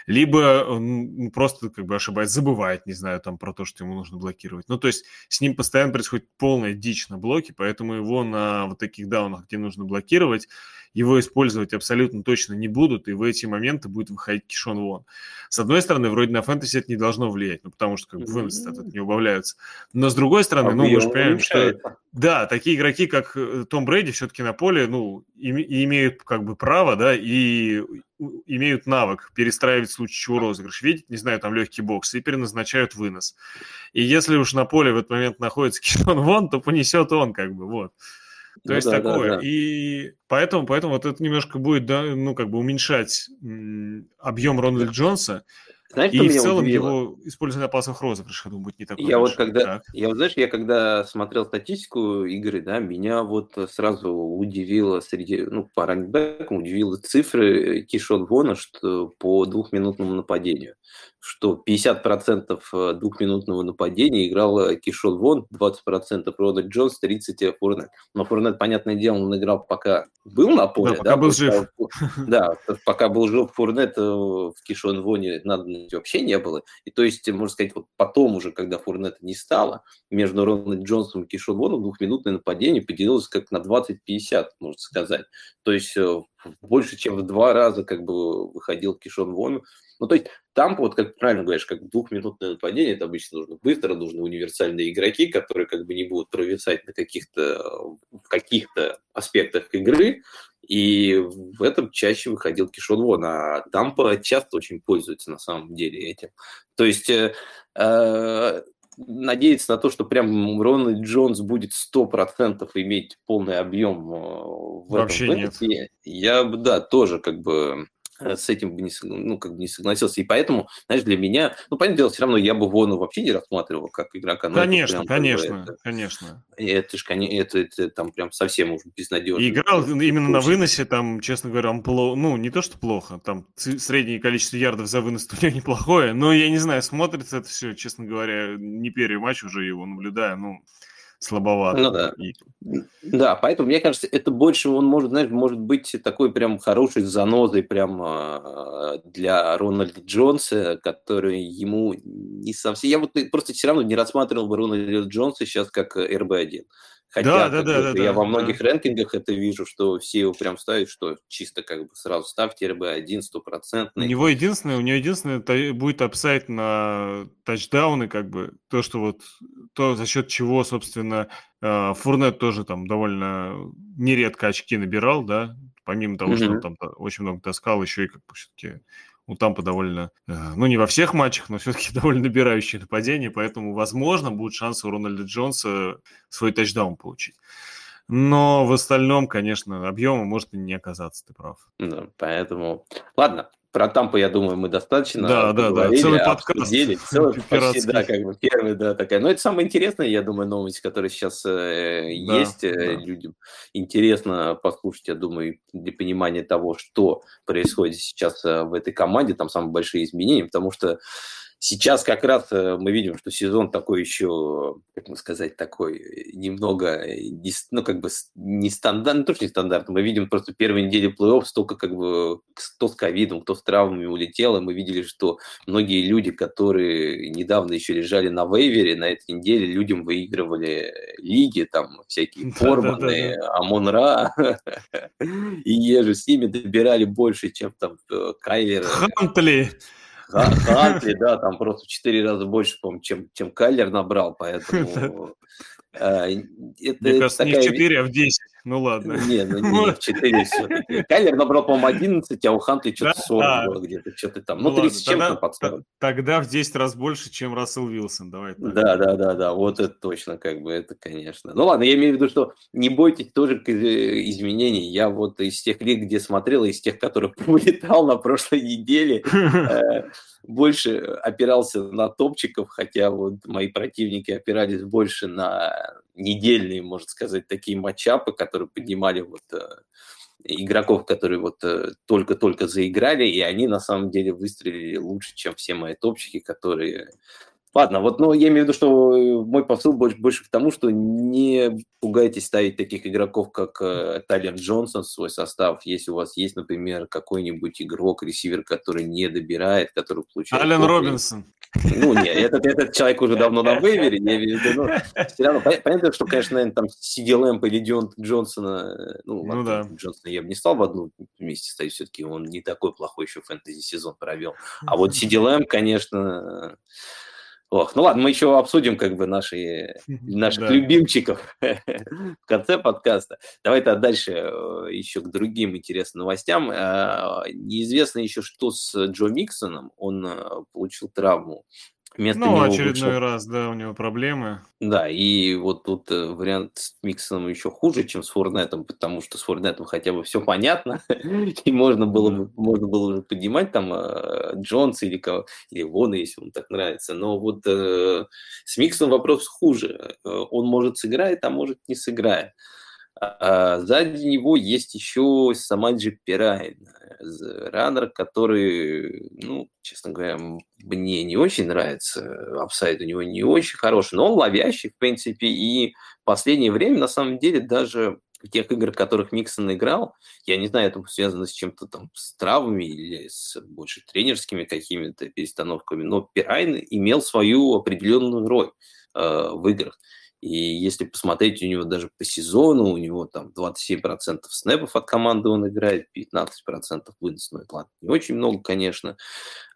Либо он ну, просто как бы ошибается, забывает, не знаю, там про то, что ему нужно блокировать. Ну, то есть с ним постоянно происходит полная дичь на блоке, поэтому его на вот таких даунах, где нужно блокировать, его использовать абсолютно точно не будут, и в эти моменты будет выходить Кишон Вон. С одной стороны, вроде на фэнтези это не должно влиять, ну, потому что как бы выносы от этого не убавляются. Но с другой стороны, ну, мы же понимаем, что... Да, такие игроки, как э, Том Брейди, все-таки на поле, ну, имеют как бы право, да, и имеют навык перестраивать в случае чего розыгрыш, видеть, не знаю, там легкий бокс, и переназначают вынос. И если уж на поле в этот момент находится Кишон Вон, то понесет он, как бы, вот. То ну, есть да, такое. Да, да. И поэтому, поэтому вот это немножко будет, да, ну, как бы уменьшать объем Рональда Джонса. Знаешь, и в целом удивило? его использование опасных розыгрышей, думаю, будет не такое. Я вот когда, так. я вот знаешь, я когда смотрел статистику игры, да, меня вот сразу удивило среди, ну, по раннибекам удивило цифры Кишон Вона, что по двухминутному нападению что 50% э, двухминутного нападения играл Кишон Вон, 20% Рональд Джонс, 30% Фурнет. Но Фурнет, понятное дело, он играл пока был на поле. Да, пока да, был жив. Да, пока был жив Фурнет, э, в Кишон Воне надобности вообще не было. И то есть, можно сказать, вот потом уже, когда Фурнета не стало, между Рональд Джонсом и Кишон Воном двухминутное нападение поделилось как на 20-50, можно сказать. То есть э, больше, чем в два раза как бы выходил Кишон Вон. Ну, то есть там, вот как правильно говоришь, как двухминутное нападение, это обычно нужно быстро, нужны универсальные игроки, которые как бы не будут провисать на каких-то в каких-то аспектах игры, и в этом чаще выходил Кишон Вон, а Тампа часто очень пользуется на самом деле этим. То есть э, э надеяться на то, что прям Рональд Джонс будет 100% иметь полный объем э, в Вообще этом нет. Я, я бы, да, тоже как бы с этим бы не, ну, как бы не согласился. И поэтому, знаешь, для меня, ну, понятное дело, все равно я бы Вону вообще не рассматривал как игрока. Конечно, прям, конечно, это, конечно. Это же, это, это, это там прям совсем уже безнадежно. играл именно на выносе, там, честно говоря, он плохо, ну, не то, что плохо, там среднее количество ярдов за вынос у него неплохое, но я не знаю, смотрится это все, честно говоря, не первый матч уже его наблюдаю, ну, слабовато. Ну да. И... Да, поэтому, мне кажется, это больше, он может, знаешь, может быть такой прям хорошей занозой прям а, для Рональда Джонса, который ему не совсем... Я вот просто все равно не рассматривал бы Рональда Джонса сейчас как РБ-1. Хотя да, да, да, да, я да, во многих да. рэнкингах это вижу, что все его прям ставят, что чисто как бы сразу ставьте РБ-1 стопроцентный. У него единственное, у него единственное будет апсайт на тачдауны, как бы, то, что вот, то, за счет чего, собственно, а, Фурнет тоже там довольно нередко очки набирал, да, помимо того, mm-hmm. что он там очень много таскал, еще и как бы все-таки у Тампа довольно, э, ну не во всех матчах, но все-таки довольно набирающее нападение, поэтому, возможно, будут шансы у Рональда Джонса свой тачдаун получить. Но в остальном, конечно, объема может и не оказаться, ты прав. Да, поэтому... Ладно, про Тампу, я думаю, мы достаточно Да, да, да, целый подкаст. Целый, почти, да, как бы первый, да, такая. Но это самая интересная, я думаю, новость, которая сейчас э, да, есть. Э, да. Людям интересно послушать, я думаю, для понимания того, что происходит сейчас э, в этой команде, там самые большие изменения, потому что Сейчас как раз э, мы видим, что сезон такой еще, как мы сказать, такой э, немного, э, ну, как бы не стандарт, ну, тоже не стандарт. Мы видим просто первые недели плей-офф столько как бы, кто с ковидом, кто с травмами улетел, и мы видели, что многие люди, которые недавно еще лежали на вейвере, на этой неделе людям выигрывали лиги, там всякие Форманы, Амон-Ра, и ежи с ними добирали больше, чем там Кайлер. Хантли! Хантли, да, там просто в 4 раза больше, по чем, чем Кайлер набрал, поэтому... Э, Мне кажется, не в 4, а в 10. Ну ладно. Не, ну не, в 4 все-таки. Кайлер набрал, по-моему, 11, а у Хантли что-то 40 было где-то, что-то там. Ну, 30 с чем-то подставил. Тогда в 10 раз больше, чем Рассел Вилсон, давай Да, да, да, да, вот это точно, как бы, это, конечно. Ну ладно, я имею в виду, что не бойтесь тоже э, изменений. Я вот из тех лиг, где смотрел, из тех, которых вылетал на прошлой неделе, э, больше опирался на топчиков, хотя вот мои противники опирались больше на недельные, можно сказать, такие матчапы, которые поднимали вот э, игроков, которые вот э, только-только заиграли, и они на самом деле выстрелили лучше, чем все мои топчики, которые Ладно, вот, ну, я имею в виду, что э, мой посыл больше, больше к тому, что не пугайтесь ставить таких игроков, как э, Тайлер Джонсон в свой состав, если у вас есть, например, какой-нибудь игрок, ресивер, который не добирает, который получает... Ален Робинсон. Ну, нет, этот, этот человек уже давно на вейвере, я имею в виду, ну, все равно, понятно, что, конечно, наверное, там Сиди Лэмп или Дион Джонсона, э, ну, ну да. Джонсона я бы не стал в одну вместе ставить, все-таки он не такой плохой еще фэнтези-сезон провел. А вот Сиди Лэмп, конечно, Ох, ну ладно, мы еще обсудим как бы наши, наших любимчиков в конце подкаста. Давай-то дальше э, еще к другим интересным новостям. Э, неизвестно еще, что с Джо Миксоном. Он э, получил травму Вместо ну, очередной вышел... раз, да, у него проблемы. Да, и вот тут э, вариант с Миксоном еще хуже, чем с Форнетом, потому что с Форнетом хотя бы все понятно, и можно было бы можно было уже поднимать там э, Джонса или кого, или Вона, если ему так нравится. Но вот э, с Миксоном вопрос хуже. Э, он может сыграет, а может не сыграет. А сзади него есть еще Самаджи Пирайн, раннер, который, ну, честно говоря, мне не очень нравится. Апсайд у него не очень хороший, но он ловящий, в принципе, и в последнее время, на самом деле, даже в тех играх, в которых Миксон играл, я не знаю, это связано с чем-то там с травмами или с больше тренерскими какими-то перестановками, но Пирайн имел свою определенную роль э, в играх. И если посмотреть у него даже по сезону, у него там 27% снэпов от команды он играет, 15% вынос, ну это ладно, не очень много, конечно.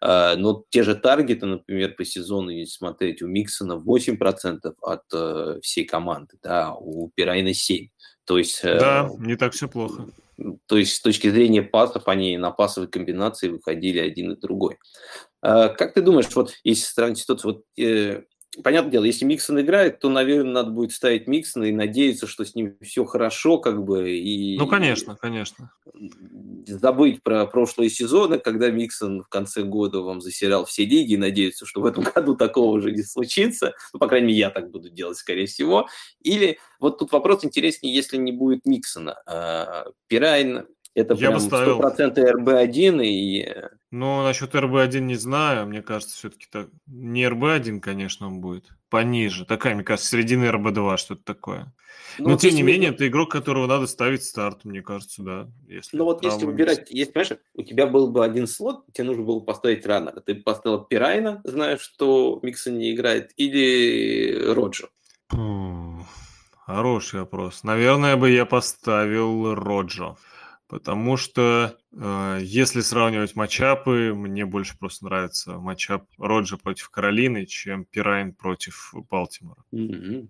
А, но те же таргеты, например, по сезону, если смотреть, у Миксона 8% от э, всей команды, да, у Пирайна 7%. То есть... Э, да, не так все плохо. То есть с точки зрения пасов они на пасовой комбинации выходили один и другой. А, как ты думаешь, вот если сравнить ситуацию, вот э, понятное дело, если Миксон играет, то, наверное, надо будет ставить Миксона и надеяться, что с ним все хорошо, как бы. И, ну, конечно, конечно. Забыть про прошлые сезоны, когда Миксон в конце года вам засерял все лиги, и надеяться, что в этом году такого уже не случится. Ну, по крайней мере, я так буду делать, скорее всего. Или вот тут вопрос интереснее, если не будет Миксона. А, Пирайн это я прям бы 100% РБ1 и... Ну, насчет РБ1 не знаю. Мне кажется, все-таки так... Не РБ1, конечно, он будет. Пониже. Такая, мне кажется, середина РБ2, что-то такое. Ну, Но, тем не менее, это игрок, которого надо ставить старт, мне кажется, да. Если ну, вот если выбирать... Если, понимаешь, у тебя был бы один слот, тебе нужно было поставить раннера. Ты поставил Пирайна, зная, что Миксон не играет, или Роджер? Хороший вопрос. Наверное, бы я поставил Роджо. Потому что э, если сравнивать матчапы, мне больше просто нравится матчап Роджа против Каролины, чем Пирайн против Балтимора. Mm-hmm.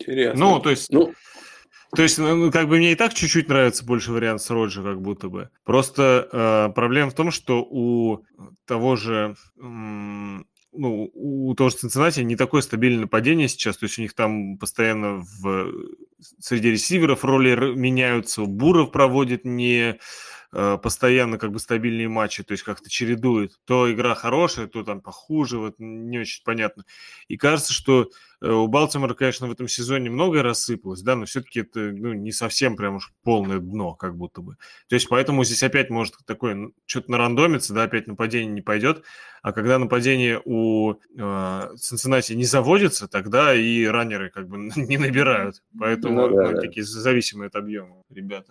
Интересно. Ну, то есть... Ну... То есть, ну, как бы мне и так чуть-чуть нравится больше вариант с Роджа, как будто бы. Просто э, проблема в том, что у того же ну, у того же Цинциннати не такое стабильное нападение сейчас, то есть у них там постоянно в, среди ресиверов роли меняются, Буров проводит не Э, постоянно как бы стабильные матчи, то есть как-то чередует. То игра хорошая, то там похуже, вот не очень понятно. И кажется, что э, у Балтимора, конечно, в этом сезоне многое рассыпалось, да, но все-таки это ну, не совсем прям уж полное дно, как будто бы. То есть поэтому здесь опять может такое что-то нарандомиться, да, опять нападение не пойдет, а когда нападение у э, Цинциннати не заводится, тогда и раннеры как бы не набирают. Поэтому ну, да, ну, да. такие зависимые от объема ребята.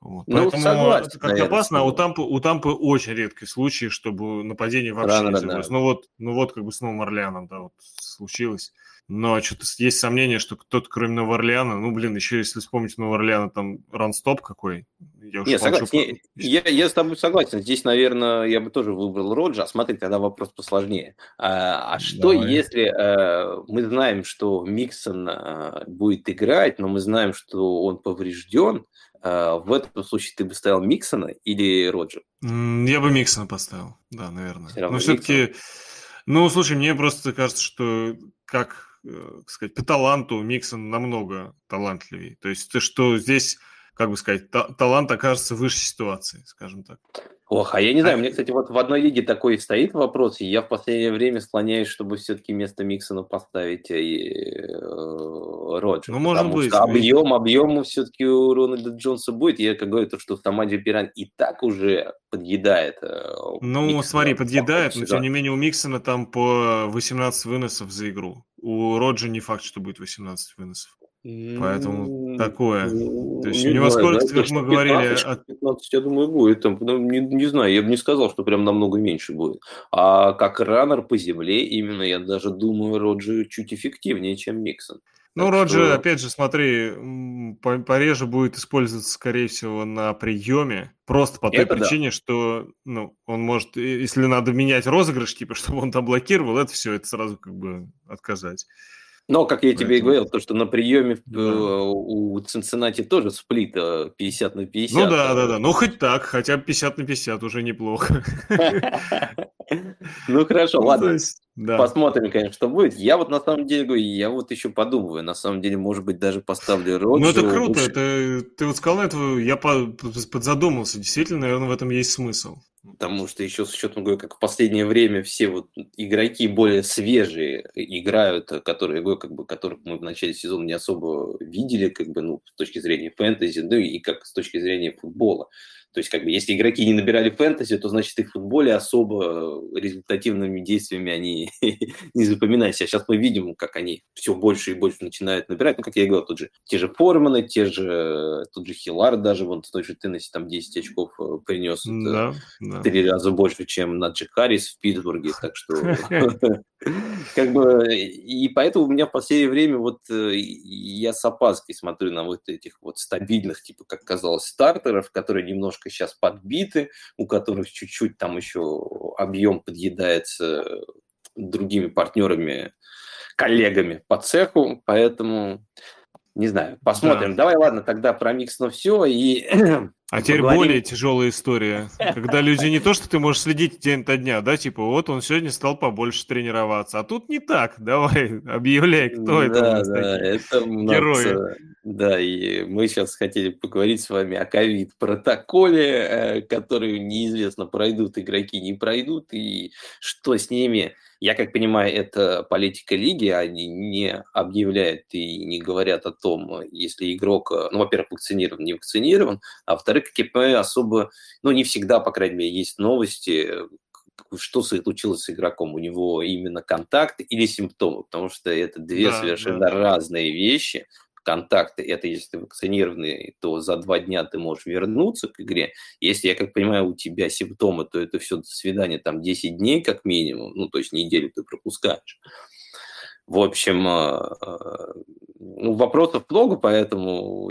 Вот. Ну, Поэтому согласен, это как опасно, а у Тампы, у Тампы очень редкий случай, чтобы нападение вообще Рано, не забылось. Да. Ну вот, ну вот как бы с Новым Орлеаном, да, вот случилось. Но что-то есть сомнение, что кто-то, кроме Нового Орлеана, ну, блин, еще если вспомнить Нового Орлеана, там ранстоп какой, Я, Нет, согласен. Не, я, я с тобой согласен. Здесь, наверное, я бы тоже выбрал Роджа. Смотри, тогда вопрос посложнее. А, а что, Давай. если а, мы знаем, что Миксон а, будет играть, но мы знаем, что он поврежден, а, в этом случае ты бы ставил Миксона или Роджа? Я бы Миксона поставил, да, наверное. Все но все-таки, ну, слушай, мне просто кажется, что как, как э, сказать, по таланту Миксон намного талантливее. То есть, то, что здесь как бы сказать, та- талант окажется выше ситуации, скажем так. Ох, а я не знаю, а... мне, кстати, вот в одной лиге такой стоит вопрос, и я в последнее время склоняюсь, чтобы все-таки вместо Миксона поставить и э, Роджера. Ну, может быть. Что объем, объему все-таки у Рональда Джонса будет. Я как говорю, то, что сама Пиран и так уже подъедает. Э, ну, Миксона, смотри, подъедает, но тем не менее у Миксона там по 18 выносов за игру. У Роджа не факт, что будет 18 выносов. Поэтому такое. То есть не у него знаю, сколько, как мы говорили... 15, 15, я думаю, будет. Там, ну, не, не знаю, я бы не сказал, что прям намного меньше будет. А как раннер по земле, именно я даже думаю, Роджи чуть эффективнее, чем Миксон. Ну, Роджи, что... опять же, смотри, пореже будет использоваться, скорее всего, на приеме. Просто по той это причине, да. что ну, он может, если надо менять розыгрыш, типа, чтобы он там блокировал, это все, это сразу как бы отказать. Но, как я тебе и говорил, то, что на приеме да. у Цинциннати тоже сплит 50 на 50. Ну да, да, да. Ну хоть так, хотя бы 50 на 50 уже неплохо. Ну хорошо, ну, ладно. Посмотрим, конечно, что будет. Я вот на самом деле говорю, я вот еще подумываю, на самом деле, может быть, даже поставлю Роджи. Ну это круто, ты вот сказал этого, я подзадумался, действительно, наверное, в этом есть смысл. Потому что еще с учетом, говорю, как в последнее время все вот игроки более свежие играют, которые, говорю, как бы, которых мы в начале сезона не особо видели, как бы, ну, с точки зрения фэнтези, ну и как с точки зрения футбола. То есть, как бы, если игроки не набирали фэнтези, то, значит, и в футболе особо результативными действиями они не запоминаются. А сейчас мы видим, как они все больше и больше начинают набирать. Ну, как я и говорил, тут же те же Форманы, те же, тот же Хилар даже, вон в той же Теннесси там 10 очков э, принес. Да, да. Три раза больше, чем Наджи Харрис в Питтсбурге. Так что как бы, и поэтому у меня в последнее время вот э, я с опаской смотрю на вот этих вот стабильных, типа, как казалось, стартеров, которые немножко сейчас подбиты, у которых чуть-чуть там еще объем подъедается другими партнерами, коллегами по цеху, поэтому не знаю, посмотрим. Да. Давай, ладно, тогда про Миксона все и А теперь поговорим. более тяжелая история, когда люди не то, что ты можешь следить день то дня, да, типа вот он сегодня стал побольше тренироваться, а тут не так, давай, объявляй, кто это да, да, это герои. Да, и мы сейчас хотели поговорить с вами о ковид-протоколе, э, который неизвестно, пройдут игроки, не пройдут, и что с ними. Я как понимаю, это политика лиги, они не объявляют и не говорят о том, если игрок, э, ну, во-первых, вакцинирован, не вакцинирован, а во-вторых, понимаю, особо, ну, не всегда, по крайней мере, есть новости, что случилось с игроком, у него именно контакт или симптомы, потому что это две да, совершенно да. разные вещи контакты, это если ты вакцинированный, то за два дня ты можешь вернуться к игре. Если, я как понимаю, у тебя симптомы, то это все до свидания там 10 дней как минимум, ну, то есть неделю ты пропускаешь. В общем, а, а, ну, вопросов много, поэтому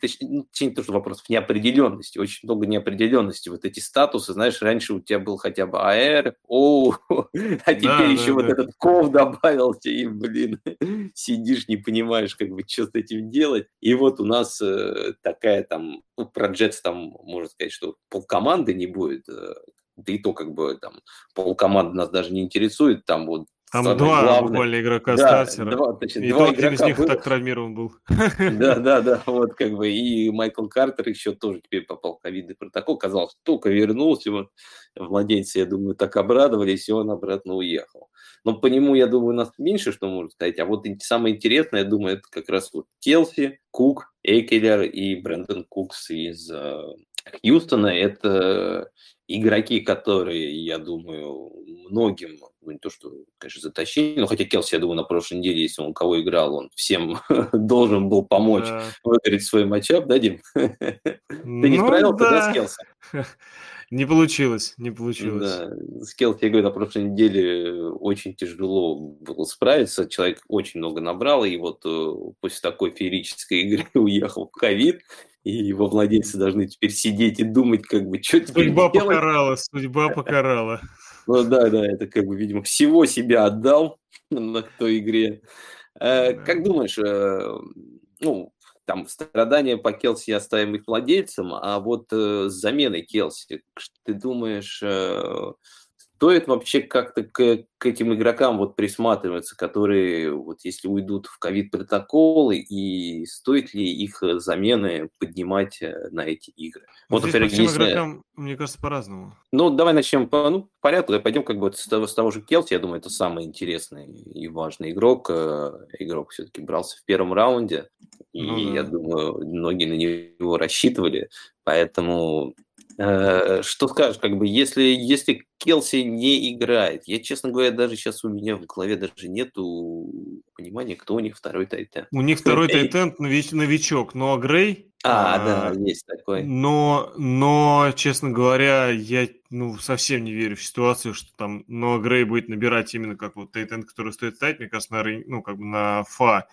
точнее, ну, точнее, то, что вопросов неопределенности, очень много неопределенности. Вот эти статусы, знаешь, раньше у тебя был хотя бы АР, О, а теперь да, еще да, вот да. этот КОВ добавился, и, блин, сидишь, не понимаешь, как бы, что с этим делать. И вот у нас э, такая там, ну, про Джетс там, можно сказать, что полкоманды не будет, э, да и то, как бы, там, полкоманды нас даже не интересует, там вот там два главное. буквально игрока да, стартера. Два, значит, и два тот из них было. так травмирован был. Да, да, да, вот как бы. И Майкл Картер еще тоже теперь попал в ковидный протокол. Казалось, только вернулся, вот владельцы, я думаю, так обрадовались, и он обратно уехал. Но по нему, я думаю, у нас меньше что можно сказать. А вот самое интересное, я думаю, это как раз вот Келси, Кук, Экелер и Брэндон Кукс из э, Хьюстона. Это игроки, которые, я думаю, многим не то, что, конечно, затащили, но хотя Келси, я думаю, на прошлой неделе, если он кого играл, он всем должен был помочь да. выиграть свой матчап, да, Дим? Ты не ну справился, да, с Келси? Не получилось, не получилось. Да, с Келси, я говорю, на прошлой неделе очень тяжело было справиться. Человек очень много набрал, и вот э, после такой феерической игры уехал в ковид. и его владельцы должны теперь сидеть и думать, как бы, что теперь Судьба делать. покарала, судьба покарала. Ну да, да, это как бы, видимо, всего себя отдал на той игре. Э, как думаешь, э, ну, там страдания по Келси оставим их владельцам, а вот э, с заменой Келси, ты думаешь, стоит вообще как-то к, к этим игрокам вот присматриваться, которые вот если уйдут в ковид-протоколы, и стоит ли их э, замены поднимать э, на эти игры? Вот, вот по всем если... игрокам, мне кажется, по-разному. Ну, давай начнем по ну, порядку, пойдем как бы с того, с того же Келси, я думаю, это самый интересный и важный игрок. Э, игрок все-таки брался в первом раунде, и ну, да. я думаю, многие на него рассчитывали, поэтому что скажешь, как бы, если, если Келси не играет, я, честно говоря, даже сейчас у меня в голове даже нету понимания, кто у них второй тайтен. У них второй тайтен новичок, но Грей... А, а, да, есть такой. Но, но, честно говоря, я ну, совсем не верю в ситуацию, что там но Грей будет набирать именно как вот тайтен, который стоит стать, мне кажется, на, ну, как бы на фа.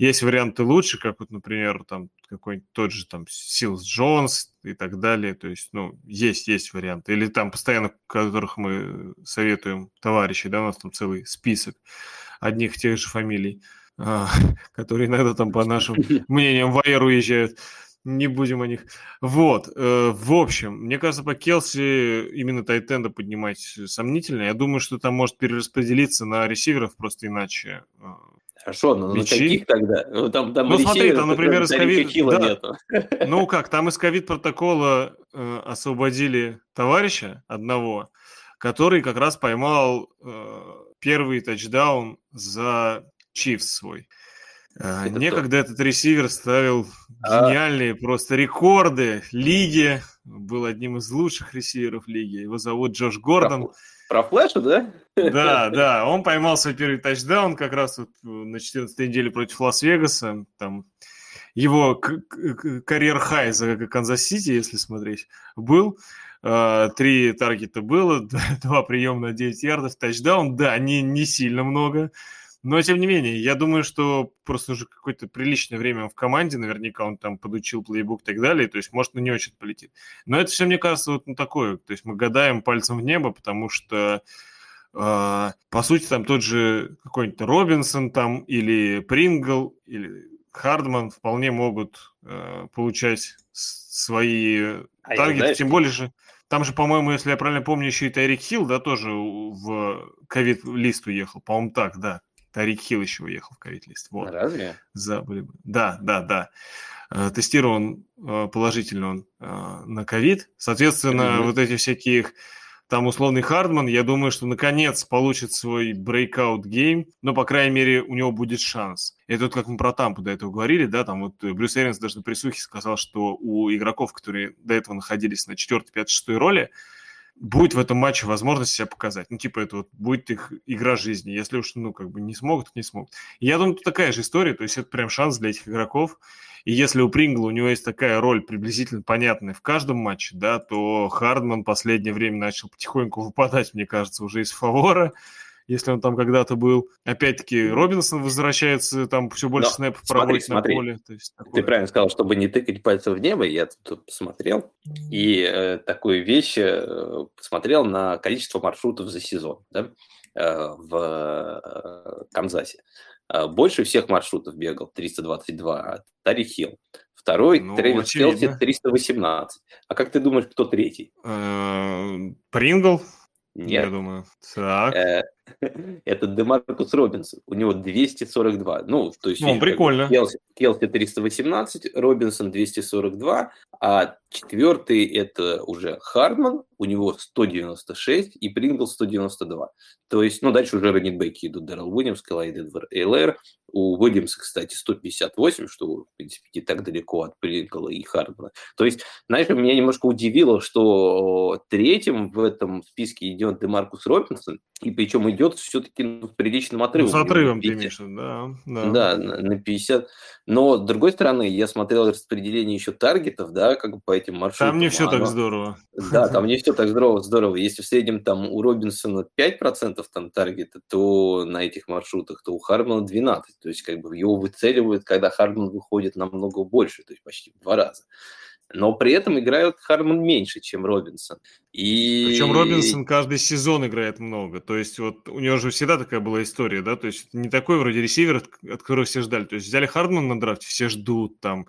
Есть варианты лучше, как вот, например, там какой-нибудь тот же там Силс Джонс и так далее. То есть, ну, есть, есть варианты. Или там постоянно, которых мы советуем товарищи, да, у нас там целый список одних тех же фамилий, а, которые иногда там по нашим мнениям в Аэр уезжают. Не будем о них. Вот. Э, в общем, мне кажется, по Келси именно Тайтенда поднимать сомнительно. Я думаю, что там может перераспределиться на ресиверов просто иначе. Хорошо, но Мечи? на каких тогда? Ну, там, там ну смотри, там, например, из ковид... Да. Ну как, там из ковид-протокола э, освободили товарища одного, который как раз поймал э, первый тачдаун за Чифс свой. Э, Это Некогда кто? этот ресивер ставил а. гениальные а... просто рекорды лиги, был одним из лучших ресиверов лиги. Его зовут Джош Гордон. Про флеша, да? Да, да. Он поймал свой первый тачдаун как раз вот на 14-й неделе против Лас-Вегаса. Там его career-high за Канзас-Сити, если смотреть, был. А, три таргета было, два приема на 9 ярдов, тачдаун. Да, не, не сильно много. Но, тем не менее, я думаю, что просто уже какое-то приличное время в команде, наверняка он там подучил плейбук и так далее, то есть, может, на не очень полетит. Но это все, мне кажется, вот ну, такое, то есть мы гадаем пальцем в небо, потому что, э, по сути, там тот же какой-нибудь Робинсон там или Прингл или Хардман вполне могут э, получать свои а таргеты, тем более же там же, по-моему, если я правильно помню, еще и Тайрик Хилл, да, тоже в COVID-list уехал. По-моему, так, да. Тарик Хилл еще уехал в COVID-list. Вот. Разве? Забыли. Да, да, да. Э, тестирован э, положительно он э, на ковид. Соответственно, mm-hmm. вот эти всякие там условный Хардман, я думаю, что наконец получит свой breakout game, но, по крайней мере, у него будет шанс. Это вот как мы про Тампу до этого говорили, да, там вот Брюс Эрианс даже на прессухе сказал, что у игроков, которые до этого находились на 4, 5, 6 роли, будет в этом матче возможность себя показать. Ну, типа, это вот будет их игра жизни. Если уж, ну, как бы не смогут, не смогут. Я думаю, тут такая же история, то есть это прям шанс для этих игроков. И если у Прингла у него есть такая роль приблизительно понятная в каждом матче, да, то Хардман последнее время начал потихоньку выпадать, мне кажется, уже из фавора если он там когда-то был. Опять-таки, Робинсон возвращается, там все больше Но, снэпов проводит смотри. на поле. То есть, такое... Ты правильно сказал, чтобы не тыкать пальцем в небо, я тут посмотрел, и э, такую вещь э, посмотрел на количество маршрутов за сезон да, э, в э, Канзасе. Э, больше всех маршрутов бегал, 322, Тайрик Хилл. Второй ну, Трэвис Келси 318. А как ты думаешь, кто третий? Э, Прингл. Нет. Я думаю. Так. Это Демаркус Робинсон. У него 242. Ну, то есть... Ну, прикольно. Келси, Келси 318, Робинсон 242, а четвертый это уже Хардман, у него 196 и Прингл 192. То есть, ну, дальше уже раннинбеки идут Дэрил Уильямс, Калайд Эдвар Эйлэр. У Уильямса, кстати, 158, что, в принципе, не так далеко от Прингла и Хардмана. То есть, знаешь, меня немножко удивило, что третьим в этом списке идет Демаркус Робинсон, и причем идет все-таки с приличным отрывом. Ну, с отрывом, ты имеешь, да. Да, да на, на 50. Но, с другой стороны, я смотрел распределение еще таргетов, да, как бы по этим маршрутам. Там не все оно... так здорово. Да, там не все так здорово, здорово. Если в среднем там у Робинсона 5% там таргета, то на этих маршрутах, то у Хармана 12%. То есть как бы его выцеливают, когда Харман выходит намного больше, то есть почти в два раза но при этом играет Хармон меньше, чем Робинсон. И... Причем Робинсон каждый сезон играет много. То есть вот у него же всегда такая была история, да, то есть не такой вроде ресивер, от, от которого все ждали. То есть взяли Хардмана на драфте, все ждут там,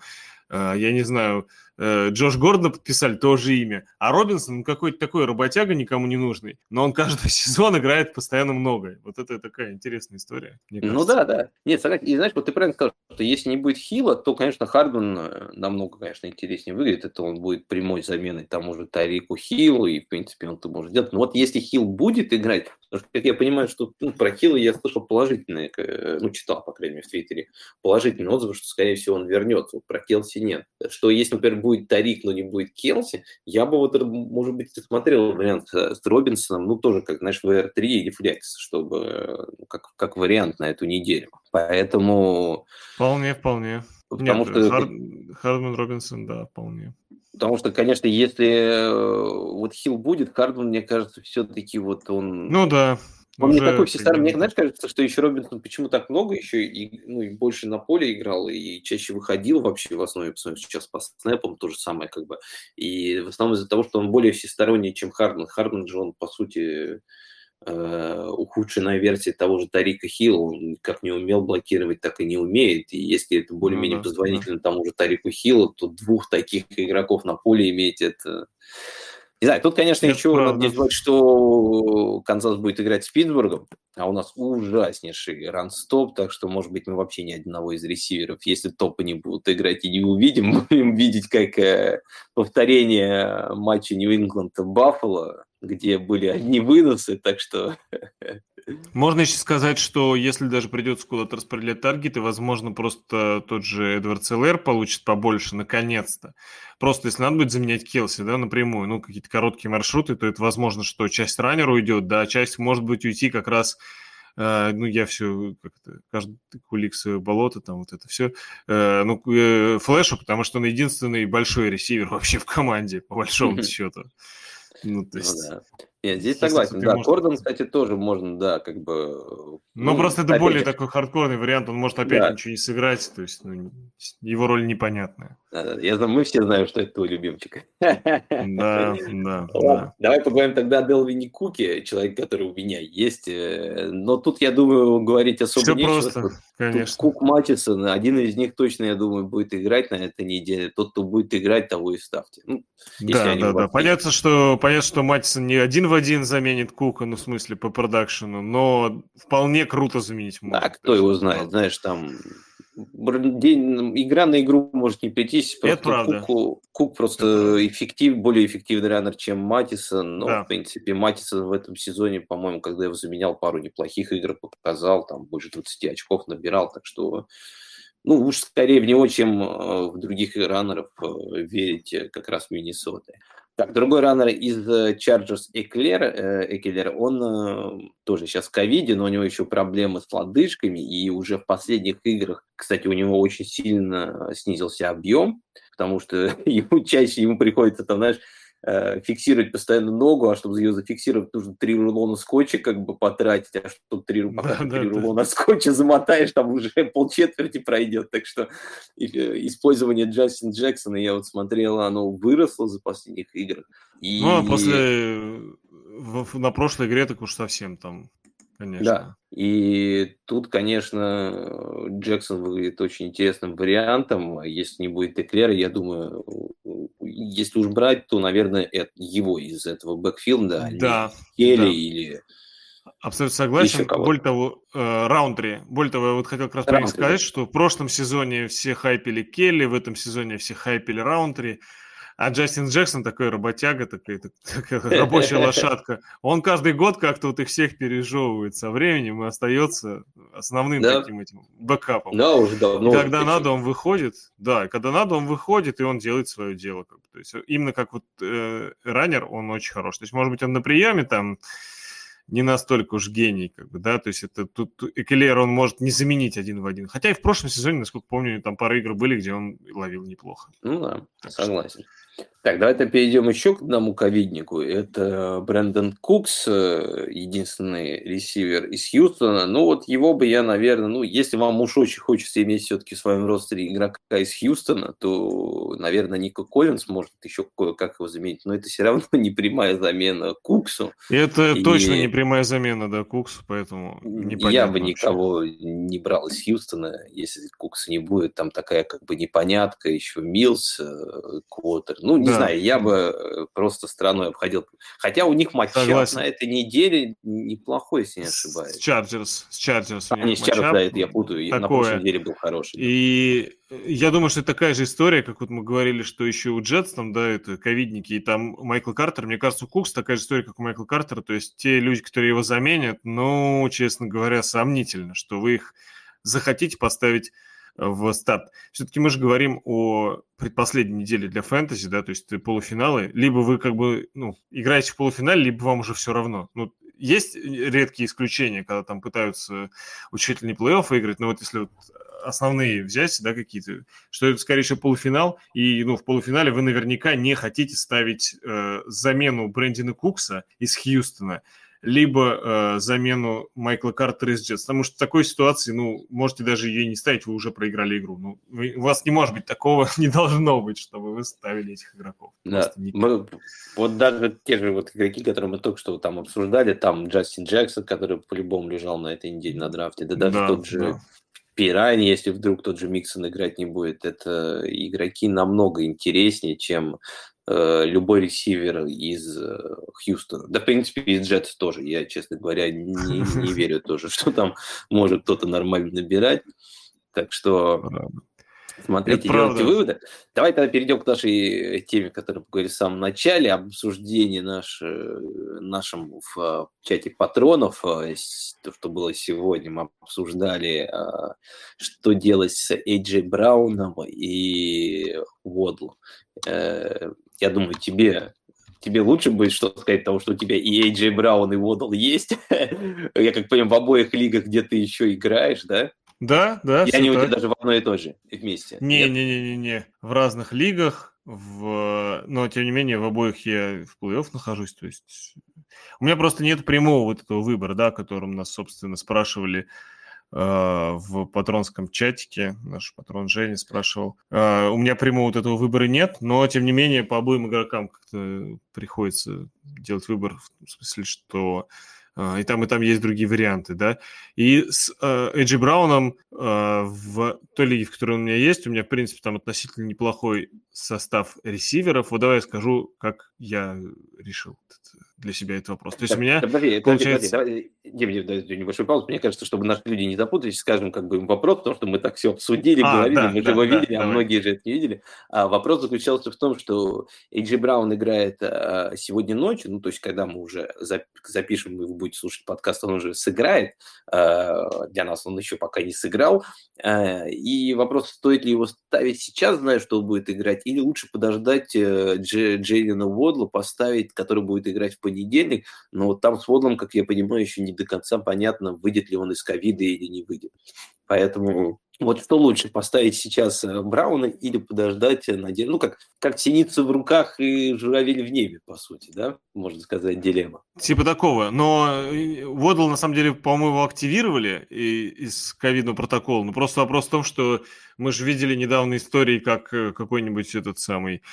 э, я не знаю, Джош Гордона подписали, тоже имя. А Робинсон, ну, какой-то такой работяга, никому не нужный. Но он каждый сезон играет постоянно много. Вот это такая интересная история. Ну да, да. Нет, согласен. И знаешь, вот ты правильно сказал, что если не будет Хила, то, конечно, Хардман э, намного, конечно, интереснее выглядит. Это он будет прямой заменой тому же Тарику Хилу, и, в принципе, он это может делать. Но вот если Хил будет играть, потому что, как я понимаю, что ну, про Хила я слышал положительные, э, ну, читал, по крайней мере, в Твиттере, положительные отзывы, что, скорее всего, он вернется. Про Келси нет. Что если, например, будет будет Тарик, но не будет Келси, я бы вот, может быть, смотрел вариант с Робинсоном, ну, тоже, как, знаешь, VR3 или Flex, чтобы ну, как, как вариант на эту неделю. Поэтому... Вполне, вполне. Потому Нет, что... Хар... Хардман Робинсон, да, вполне. Потому что, конечно, если э, вот Хилл будет, Хардман, мне кажется, все-таки вот он... Ну да, он уже... не такой всесtarый. Мне, знаешь, кажется, что еще Робинсон почему так много еще и, ну, и больше на поле играл, и чаще выходил вообще в основе, посмотрим, сейчас по снэпам то же самое, как бы. И в основном из-за того, что он более всесторонний, чем Хардман. Хардман же он, по сути, э, ухудшенная версия того же Тарика Хилл, он как не умел блокировать, так и не умеет. И если это более-менее ну, да, позвонительно да. тому же Тарику Хиллу, то двух таких игроков на поле иметь это не знаю, тут, конечно, Это еще правда. надо забывать, что Канзас будет играть с Питтсбургом, а у нас ужаснейший ранстоп, так что, может быть, мы вообще ни одного из ресиверов, если топы не будут играть и не увидим, будем видеть как э, повторение матча Нью-Ингланд-Баффало, где были одни выносы, так что Можно еще сказать, что если даже придется куда-то распределять таргеты, возможно, просто тот же Эдвард СЛР получит побольше, наконец-то. Просто если надо будет заменять Келси, да, напрямую, ну, какие-то короткие маршруты, то это возможно, что часть раннера уйдет, да, часть может быть уйти как раз Uh, ну, я все, как это, каждый кулик свое болото, там вот это все, uh, ну, uh, флешу, потому что он единственный большой ресивер вообще в команде, по большому счету. Ну, то ну есть... Ну, да. Нет, здесь согласен. Да, может... Кордон, кстати, тоже можно, да, как бы... Но ну, просто это более такой хардкорный вариант, он может опять да. ничего не сыграть, то есть ну, его роль непонятная. Да, да, я знаю, мы все знаем, что это твой любимчик. Да, да, да. Давай поговорим тогда о Делвине Куке, человек, который у меня есть. Э, но тут, я думаю, говорить особо все нечего. просто, конечно. Кук Матисон, один из них точно, я думаю, будет играть на этой неделе. Тот, кто будет играть, того и ставьте. Ну, да, да, да. Понятно, что, понятно, что Матисон не один в один заменит Кука, ну, в смысле, по продакшену, но вполне круто заменить может. А кто его знает, знаешь, там день, игра на игру может не прийтись. Это правда. Куку, Кук просто эффектив, более эффективный раннер, чем Матисон. Но, да. в принципе, Матисон в этом сезоне, по-моему, когда его заменял, пару неплохих игр показал, там больше 20 очков набирал, так что ну, уж скорее в него, чем э, в других раннеров э, верить как раз в Миннесоты. Так, другой раннер из Chargers Эклер, Эклер, он тоже сейчас в ковиде, но у него еще проблемы с лодыжками, и уже в последних играх, кстати, у него очень сильно снизился объем, потому что ему чаще ему приходится, там, знаешь, Э, фиксировать постоянно ногу, а чтобы ее зафиксировать, нужно три рулона скотча как бы потратить, а чтобы три, пока да, три да, рулона да. скотча замотаешь, там уже полчетверти пройдет. Так что э, использование Джастин Джексона, я вот смотрел, оно выросло за последних играх. И... Ну, а после в, на прошлой игре так уж совсем там конечно. Да. И тут, конечно, Джексон выглядит очень интересным вариантом. А если не будет Эклера, я думаю, если уж брать, то, наверное, это его из этого бэкфилда, да, Келли да. или... Абсолютно согласен. Более того, э, Раундри. Более того, я вот хотел как раз сказать, что в прошлом сезоне все хайпили Келли, в этом сезоне все хайпили Раундри. А Джастин Джексон такой работяга, такой, такая рабочая лошадка. Он каждый год как-то вот их всех пережевывает со временем и остается основным да. таким этим бэкапом. Да, уже давно. И когда надо, он выходит. Да, когда надо, он выходит, и он делает свое дело. Как бы. То есть именно как вот э, раннер, он очень хорош. То есть, может быть, он на приеме там не настолько уж гений, как бы, да, то есть это тут Экелер он может не заменить один в один. Хотя и в прошлом сезоне, насколько помню, там пары игр были, где он ловил неплохо. Ну да, так согласен. Что... Так, давайте перейдем еще к одному ковиднику. Это Брэндон Кукс, э, единственный ресивер из Хьюстона. Ну вот его бы я, наверное, ну если вам уж очень хочется иметь все-таки в своем ростере игрока из Хьюстона, то, наверное, Ника Коллинс может еще кое-как его заменить. Но это все равно не прямая замена Куксу. Это И... точно не прямая замена, да, Куксу, поэтому Я бы вообще. никого не брал из Хьюстона, если Кукса не будет. Там такая как бы непонятка, еще Милс, э, Квотер. Ну, не да. знаю, я бы э, просто страной обходил. Хотя у них матч на этой неделе неплохой, если не ошибаюсь. С Чарджерс. С Чарджерс. А, не, с Чарджерс, да, это я путаю. Такое. На прошлой неделе был хороший. И я думаю, что это такая же история, как вот мы говорили, что еще у Джетс там, да, это ковидники, и там Майкл Картер, мне кажется, у Кука такая же история, как у Майкла Картера, то есть те люди, которые его заменят, ну, честно говоря, сомнительно, что вы их захотите поставить в старт. Все-таки мы же говорим о предпоследней неделе для фэнтези, да, то есть полуфиналы. Либо вы как бы, ну, играете в полуфинале, либо вам уже все равно. Ну, есть редкие исключения, когда там пытаются не плей-офф выиграть, но вот если вот основные взять, да, какие-то, что это, скорее всего, полуфинал, и, ну, в полуфинале вы наверняка не хотите ставить э, замену Брэндина Кукса из Хьюстона, либо э, замену Майкла Картера из Джетс. Потому что в такой ситуации, ну, можете даже ее не ставить, вы уже проиграли игру. Ну, вы, у вас не может быть такого, не должно быть, чтобы вы ставили этих игроков. Да, мы, вот даже те же вот игроки, которые мы только что там обсуждали, там Джастин Джексон, который по-любому лежал на этой неделе на драфте, да даже да, тот же да. Пирани, если вдруг тот же Миксон играть не будет, это игроки намного интереснее, чем Э, любой ресивер из э, Хьюстона. Да, в принципе, из Джетс тоже. Я, честно говоря, не, не верю тоже, что там может кто-то нормально набирать. Так что смотрите, Это делайте правда. выводы. Давай тогда перейдем к нашей теме, которую поговорили в самом начале, обсуждение наш, нашем в чате патронов. Э, то, что было сегодня, мы обсуждали, что делать с Эйджей Брауном и Водлом я думаю, тебе тебе лучше будет что сказать того, что у тебя и AJ Браун, и Водл есть. Я как понимаю, в обоих лигах, где ты еще играешь, да? Да, да. И они у тебя даже в одной и той же вместе. Не-не-не-не. В разных лигах, в... но тем не менее в обоих я в плей-офф нахожусь. То есть у меня просто нет прямого вот этого выбора, да, о котором нас, собственно, спрашивали в патронском чатике, наш патрон Женя спрашивал. Э, у меня прямого вот этого выбора нет, но, тем не менее, по обоим игрокам как-то приходится делать выбор, в смысле, что э, и там, и там есть другие варианты, да. И с Эджи Брауном в той лиге, в которой у меня есть, у меня, в принципе, там относительно неплохой состав ресиверов. Вот давай я скажу, как я решил для себя этот вопрос. То есть так, у меня подожди, получается... Подожди, давай, давай, небольшой паузу. Мне кажется, чтобы наши люди не запутались, скажем как бы им вопрос, потому что мы так все обсудили, а, говорили, да, мы да, же его да, видели, да, а давай. многие же это не видели. А вопрос заключался в том, что Эйджи Браун играет а, сегодня ночью, ну, то есть когда мы уже запишем, вы будете слушать подкаст, он уже сыграет. А, для нас он еще пока не сыграл. А, и вопрос, стоит ли его ставить сейчас, зная, что он будет играть, или лучше подождать э, Джейлина Водла, поставить, который будет играть в понедельник, но вот там с Водлом, как я понимаю, еще не до конца понятно, выйдет ли он из ковида или не выйдет. Поэтому вот что лучше, поставить сейчас э, Брауна или подождать на день? Ну, как, как синица в руках и журавель в небе, по сути, да? Можно сказать, дилемма. Типа такого. Но Водл, на самом деле, по-моему, активировали из ковидного протокола. Но просто вопрос в том, что мы же видели недавно истории, как э, какой-нибудь этот самый Э,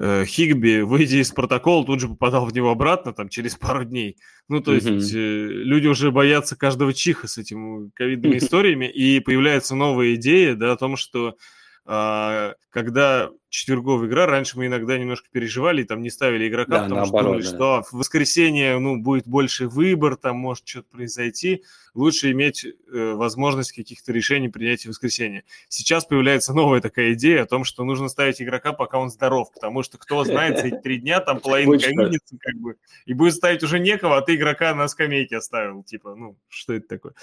Хигби, выйдя из протокола, тут же попадал в него обратно, там, через пару дней. Ну, то есть mm-hmm. люди уже боятся каждого чиха с этими ковидными историями, и появляется новая идея, да, о том, что когда четверговая игра, раньше мы иногда немножко переживали и там не ставили игрока, да, потому наоборот, что думали, да. что в воскресенье ну, будет больше выбор, там может что-то произойти. Лучше иметь э, возможность каких-то решений принять в воскресенье. Сейчас появляется новая такая идея о том, что нужно ставить игрока, пока он здоров, потому что кто знает, за эти три дня там половина коминится, как бы, и будет ставить уже некого, а ты игрока на скамейке оставил. Типа, ну, что это такое?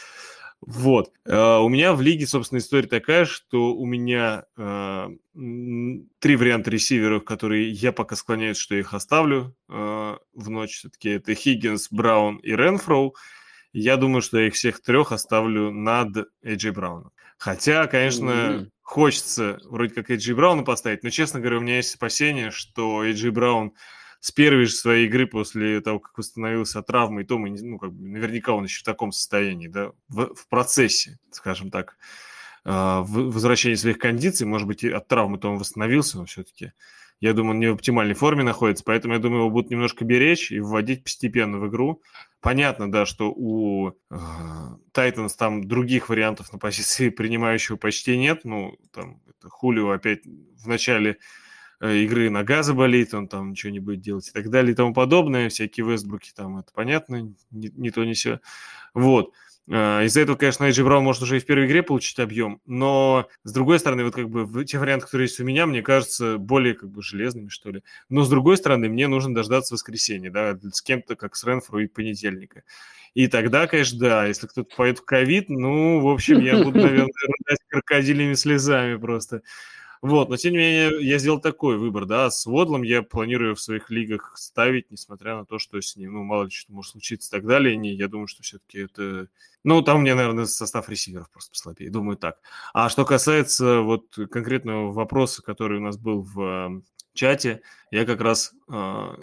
Вот. Uh, у меня в лиге, собственно, история такая, что у меня uh, три варианта ресиверов, которые я пока склоняюсь, что я их оставлю uh, в ночь. Все-таки это Хиггинс, Браун и Ренфроу. Я думаю, что я их всех трех оставлю над Эйджей Брауном. Хотя, конечно, mm-hmm. хочется вроде как Эйджи Брауна поставить, но, честно говоря, у меня есть опасение, что Эйджи Браун с первой же своей игры после того, как восстановился от травмы, и то мы, ну, как бы, наверняка он еще в таком состоянии, да, в, в процессе, скажем так, э, возвращения своих кондиций, может быть, от травмы то он восстановился, но все-таки я думаю, он не в оптимальной форме находится, поэтому я думаю, его будут немножко беречь и вводить постепенно в игру. Понятно, да, что у Тайтанс э, там других вариантов на позиции принимающего почти нет. Ну, там это Хулио опять в начале игры нога заболит, он там будет делать и так далее и тому подобное. Всякие Вестбруки там, это понятно, не, не то, не все. Вот. А, из-за этого, конечно, Эйджи Браун может уже и в первой игре получить объем, но, с другой стороны, вот как бы те варианты, которые есть у меня, мне кажется, более как бы железными, что ли. Но, с другой стороны, мне нужно дождаться воскресенья, да, с кем-то, как с Ренфру и понедельника. И тогда, конечно, да, если кто-то поет в ковид, ну, в общем, я буду, наверное, рыдать крокодилями слезами просто. Вот, но тем не менее, я сделал такой выбор, да, с Водлом я планирую в своих лигах ставить, несмотря на то, что с ним, ну, мало ли что может случиться и так далее, не, я думаю, что все-таки это, ну, там меня, наверное, состав ресиверов просто послабее, думаю так. А что касается вот конкретного вопроса, который у нас был в э, чате, я как раз э,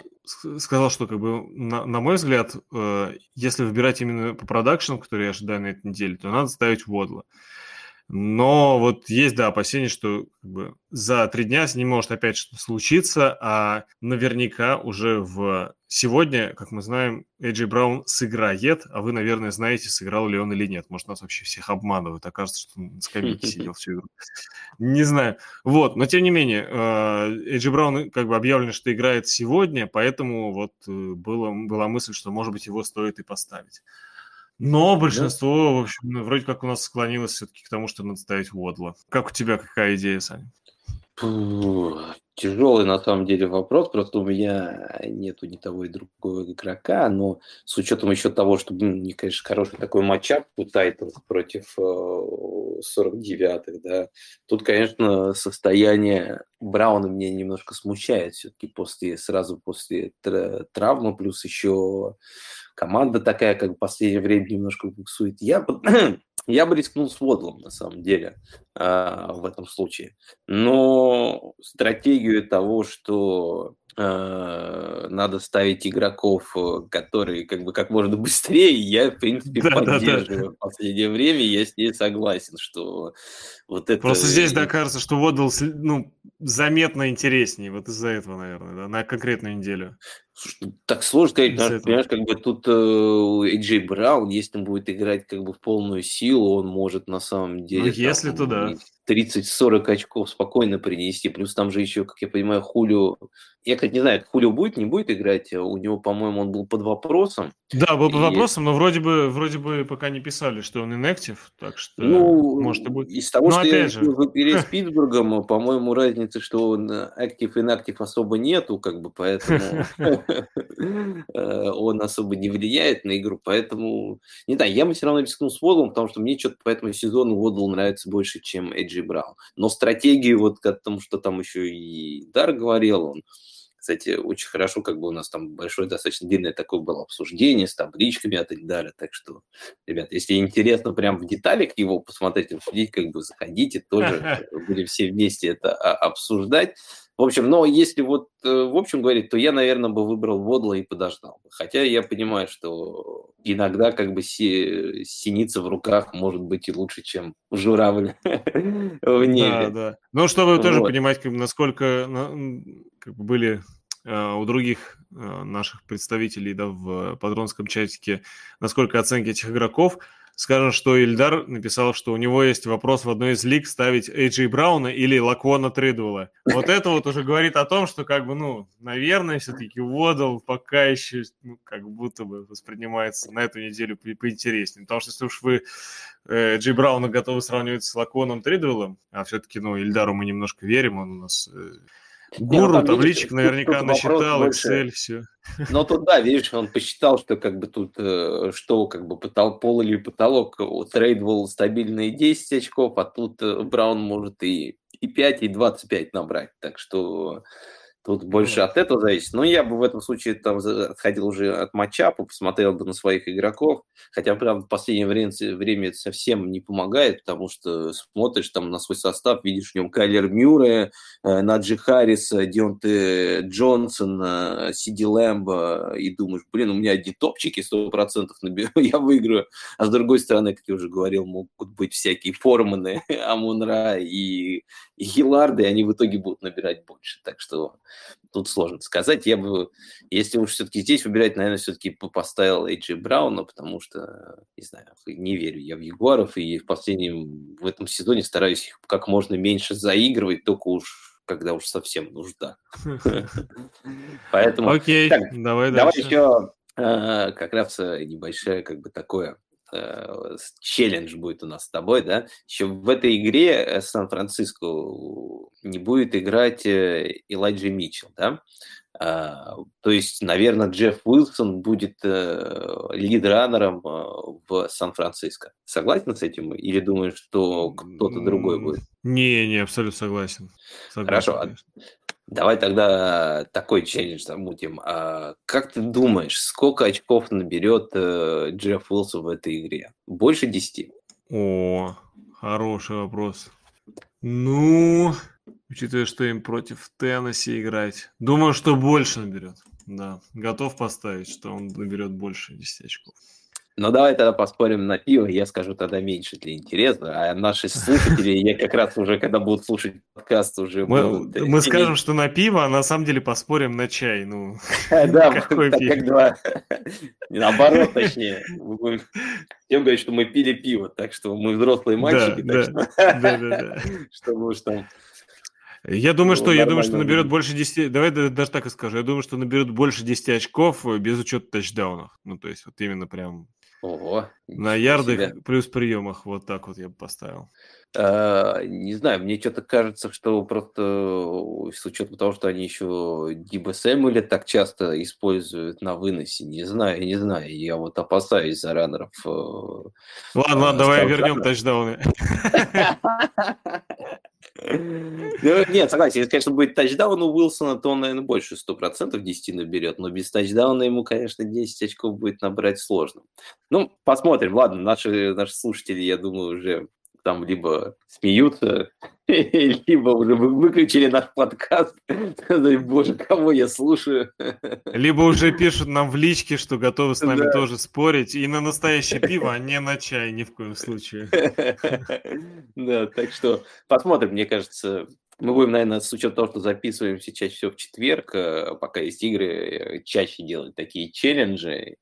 сказал, что, как бы, на, на мой взгляд, э, если выбирать именно по продакшену, который я ожидаю на этой неделе, то надо ставить Водла. Но вот есть, да, опасение, что как бы, за три дня с ним может опять что-то случиться, а наверняка уже в сегодня, как мы знаем, Эйджи Браун сыграет, а вы, наверное, знаете, сыграл ли он или нет. Может, нас вообще всех обманывают, окажется, что он на скамейке сидел всю игру. Не знаю. Вот, но тем не менее, Эйджи Браун как бы объявлено, что играет сегодня, поэтому вот э, было, была мысль, что, может быть, его стоит и поставить. Но большинство, да? в общем, вроде как у нас склонилось все-таки к тому, что надо ставить Водла. Как у тебя какая идея, Саня? Тяжелый на самом деле вопрос, просто у меня нету ни того и другого игрока, но с учетом еще того, что, мне, конечно, хороший такой матчап у Тайтанс против 49-х, э, да, тут, конечно, состояние Брауна меня немножко смущает все-таки после, сразу после травмы, плюс еще команда такая, как в последнее время немножко буксует. Я я бы рискнул с Водлом, на самом деле, э, в этом случае. Но стратегию того, что надо ставить игроков, э, которые как бы как можно быстрее, я, в принципе, да, поддерживаю. Да, да. В последнее время я с ней согласен, что вот это... Просто здесь, да, кажется, что Водл ну, заметно интереснее, вот из-за этого, наверное, да, на конкретную неделю. Слушай, так сложно сказать, потому, понимаешь, как бы тут э, Эйджей Браун, если он будет играть как бы в полную силу, он может на самом ну, деле... Ну, если, там, то да. 30-40 очков спокойно принести. Плюс там же еще, как я понимаю, Хулио... Я, кстати, не знаю, Хулио будет, не будет играть. У него, по-моему, он был под вопросом. Да, был под и... вопросом, но вроде бы, вроде бы пока не писали, что он inactive, так что ну, может и будет. Из того, но что я же... перед Питтсбургом, по-моему, разницы, что он актив и inactive особо нету, как бы, поэтому э, он особо не влияет на игру, поэтому, не знаю, я бы все равно рискнул с Водом, потому что мне что-то по этому сезону Водл нравится больше, чем Эйджи Браун. Но стратегию, вот к тому, что там еще и Дар говорил, он, кстати, очень хорошо, как бы у нас там большое, достаточно длинное такое было обсуждение с табличками и так далее. Так что, ребят, если интересно прям в деталях его посмотреть, обсудить, как бы заходите, тоже будем все вместе это обсуждать. В общем, но если вот э, в общем говорить, то я, наверное, бы выбрал Водла и подождал. Хотя я понимаю, что иногда как бы си, синица в руках может быть и лучше, чем журавль в небе. Да, да. Ну, чтобы тоже понимать, насколько бы были э, у других э, наших представителей да, в патронском чатике, насколько оценки этих игроков – Скажем, что Ильдар написал, что у него есть вопрос в одной из лиг ставить Эйджи Брауна или Лаквона Тридуэлла. Вот это вот уже говорит о том, что как бы, ну, наверное, все-таки Водал пока еще ну, как будто бы воспринимается на эту неделю по поинтереснее. Потому что если уж вы э, Джей Брауна готовы сравнивать с Лаконом Тридуэллом, а все-таки, ну, Ильдару мы немножко верим, он у нас... Э, Гуру ну, табличек наверняка насчитал, Excel, все. Ну, тут, да, видишь, он посчитал, что как бы тут, э, что как бы потол, пол или потолок, трейдвол стабильные 10 очков, а тут э, Браун может и, и 5, и 25 набрать. Так что Тут больше от этого зависит. Но я бы в этом случае там отходил уже от матчапа, посмотрел бы на своих игроков. Хотя, правда, в последнее время, время это совсем не помогает, потому что смотришь там на свой состав, видишь в нем Кайлер Мюррея, э, Наджи Харрис, Дионте Джонсон, Сиди Лэмбо, и думаешь, блин, у меня одни топчики 100% наберу, я выиграю. А с другой стороны, как я уже говорил, могут быть всякие Форманы, Амунра и, и Хиларды, и они в итоге будут набирать больше. Так что тут сложно сказать. Я бы, если уж все-таки здесь выбирать, наверное, все-таки поставил Эйджи Брауна, потому что, не знаю, не верю я в Ягуаров, и в последнем, в этом сезоне стараюсь их как можно меньше заигрывать, только уж когда уж совсем нужда. Поэтому... Окей, давай Давай еще э, как раз э, небольшое как бы такое э, челлендж будет у нас с тобой, да, еще в этой игре э, Сан-Франциско не будет играть э, Элайджи Митчелл, да, а, то есть, наверное, Джефф Уилсон будет э, лидранером э, в Сан-Франциско. Согласен с этим? Или думаешь, что кто-то другой будет? Не, не, абсолютно согласен. согласен Хорошо. Конечно. Давай тогда такой челлендж замутим. А как ты думаешь, сколько очков наберет э, Джефф Уилсон в этой игре? Больше 10? О, хороший вопрос. Ну, учитывая, что им против Теннесси играть, думаю, что больше наберет. Да, готов поставить, что он наберет больше 10 очков. Ну, давай тогда поспорим на пиво, я скажу тогда меньше для интереса, а наши слушатели, я как раз уже, когда будут слушать подкаст, уже Мы, мы скажем, что на пиво, а на самом деле поспорим на чай, ну, Да, какой пиво? как два, наоборот, точнее, мы будем всем говорить, что мы пили пиво, так что мы взрослые мальчики, да, так да, что, да, да, чтобы уж там я думаю, что, я думаю, что наберет больше 10... Давай даже так и скажу. Я думаю, что наберет больше 10 очков без учета тачдаунов. Ну, то есть вот именно прям Ого. На ярдах себя. плюс приемах. Вот так вот я бы поставил. А, не знаю, мне что-то кажется, что просто с учетом того, что они еще Диба Сэмюэля так часто используют на выносе, не знаю, не знаю, я вот опасаюсь за раннеров. Э, ладно, ладно, э, давай вернем тачдауны. Ну, нет, согласен, если, конечно, будет тачдаун у Уилсона, то он, наверное, больше 100% 10 наберет, но без тачдауна ему, конечно, 10 очков будет набрать сложно. Ну, посмотрим. Ладно, наши, наши слушатели, я думаю, уже там либо смеются, либо уже выключили наш подкаст. Боже, кого я слушаю. Либо уже пишут нам в личке, что готовы с нами да. тоже спорить. И на настоящее пиво, а не на чай ни в коем случае. Да, так что посмотрим. Мне кажется, мы будем, наверное, с учетом того, что записываемся чаще всего в четверг, э, пока есть игры, э, чаще делать такие челленджи.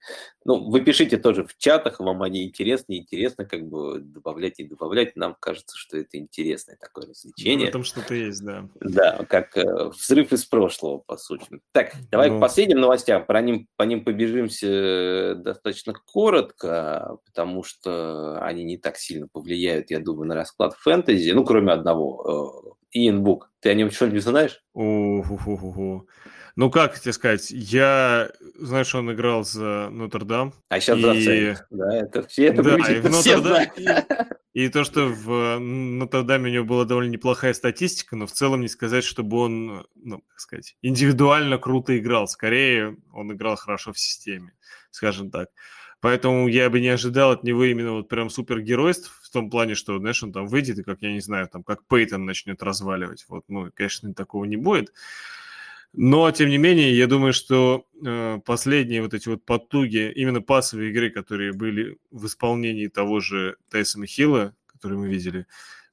Ну, вы пишите тоже в чатах, вам они интересны, интересно как бы добавлять и добавлять. Нам кажется, что это интересное такое развлечение. Ну, в этом что-то есть, да. Да, как э, взрыв из прошлого, по сути. Так, давай ну... к последним новостям. Про ним, по ним побежимся достаточно коротко, потому что они не так сильно повлияют, я думаю, на расклад фэнтези. Ну, кроме одного Иэн Бук. Ты о нем что-нибудь знаешь? У-ху-ху-ху. Ну, как тебе сказать, я, знаешь, он играл за Нотр-Дам. А сейчас и... за Сейнт. Да, это все это да, и, в Нотр-Дам... и, и то, что в Нотр-Даме у него была довольно неплохая статистика, но в целом не сказать, чтобы он, ну, как сказать, индивидуально круто играл. Скорее, он играл хорошо в системе, скажем так. Поэтому я бы не ожидал от него именно вот прям супергеройств том плане, что, знаешь, он там выйдет и, как я не знаю, там, как Пейтон начнет разваливать. Вот, ну, конечно, такого не будет. Но, тем не менее, я думаю, что э, последние вот эти вот потуги, именно пасовые игры, которые были в исполнении того же Тайсона Хилла, который мы видели,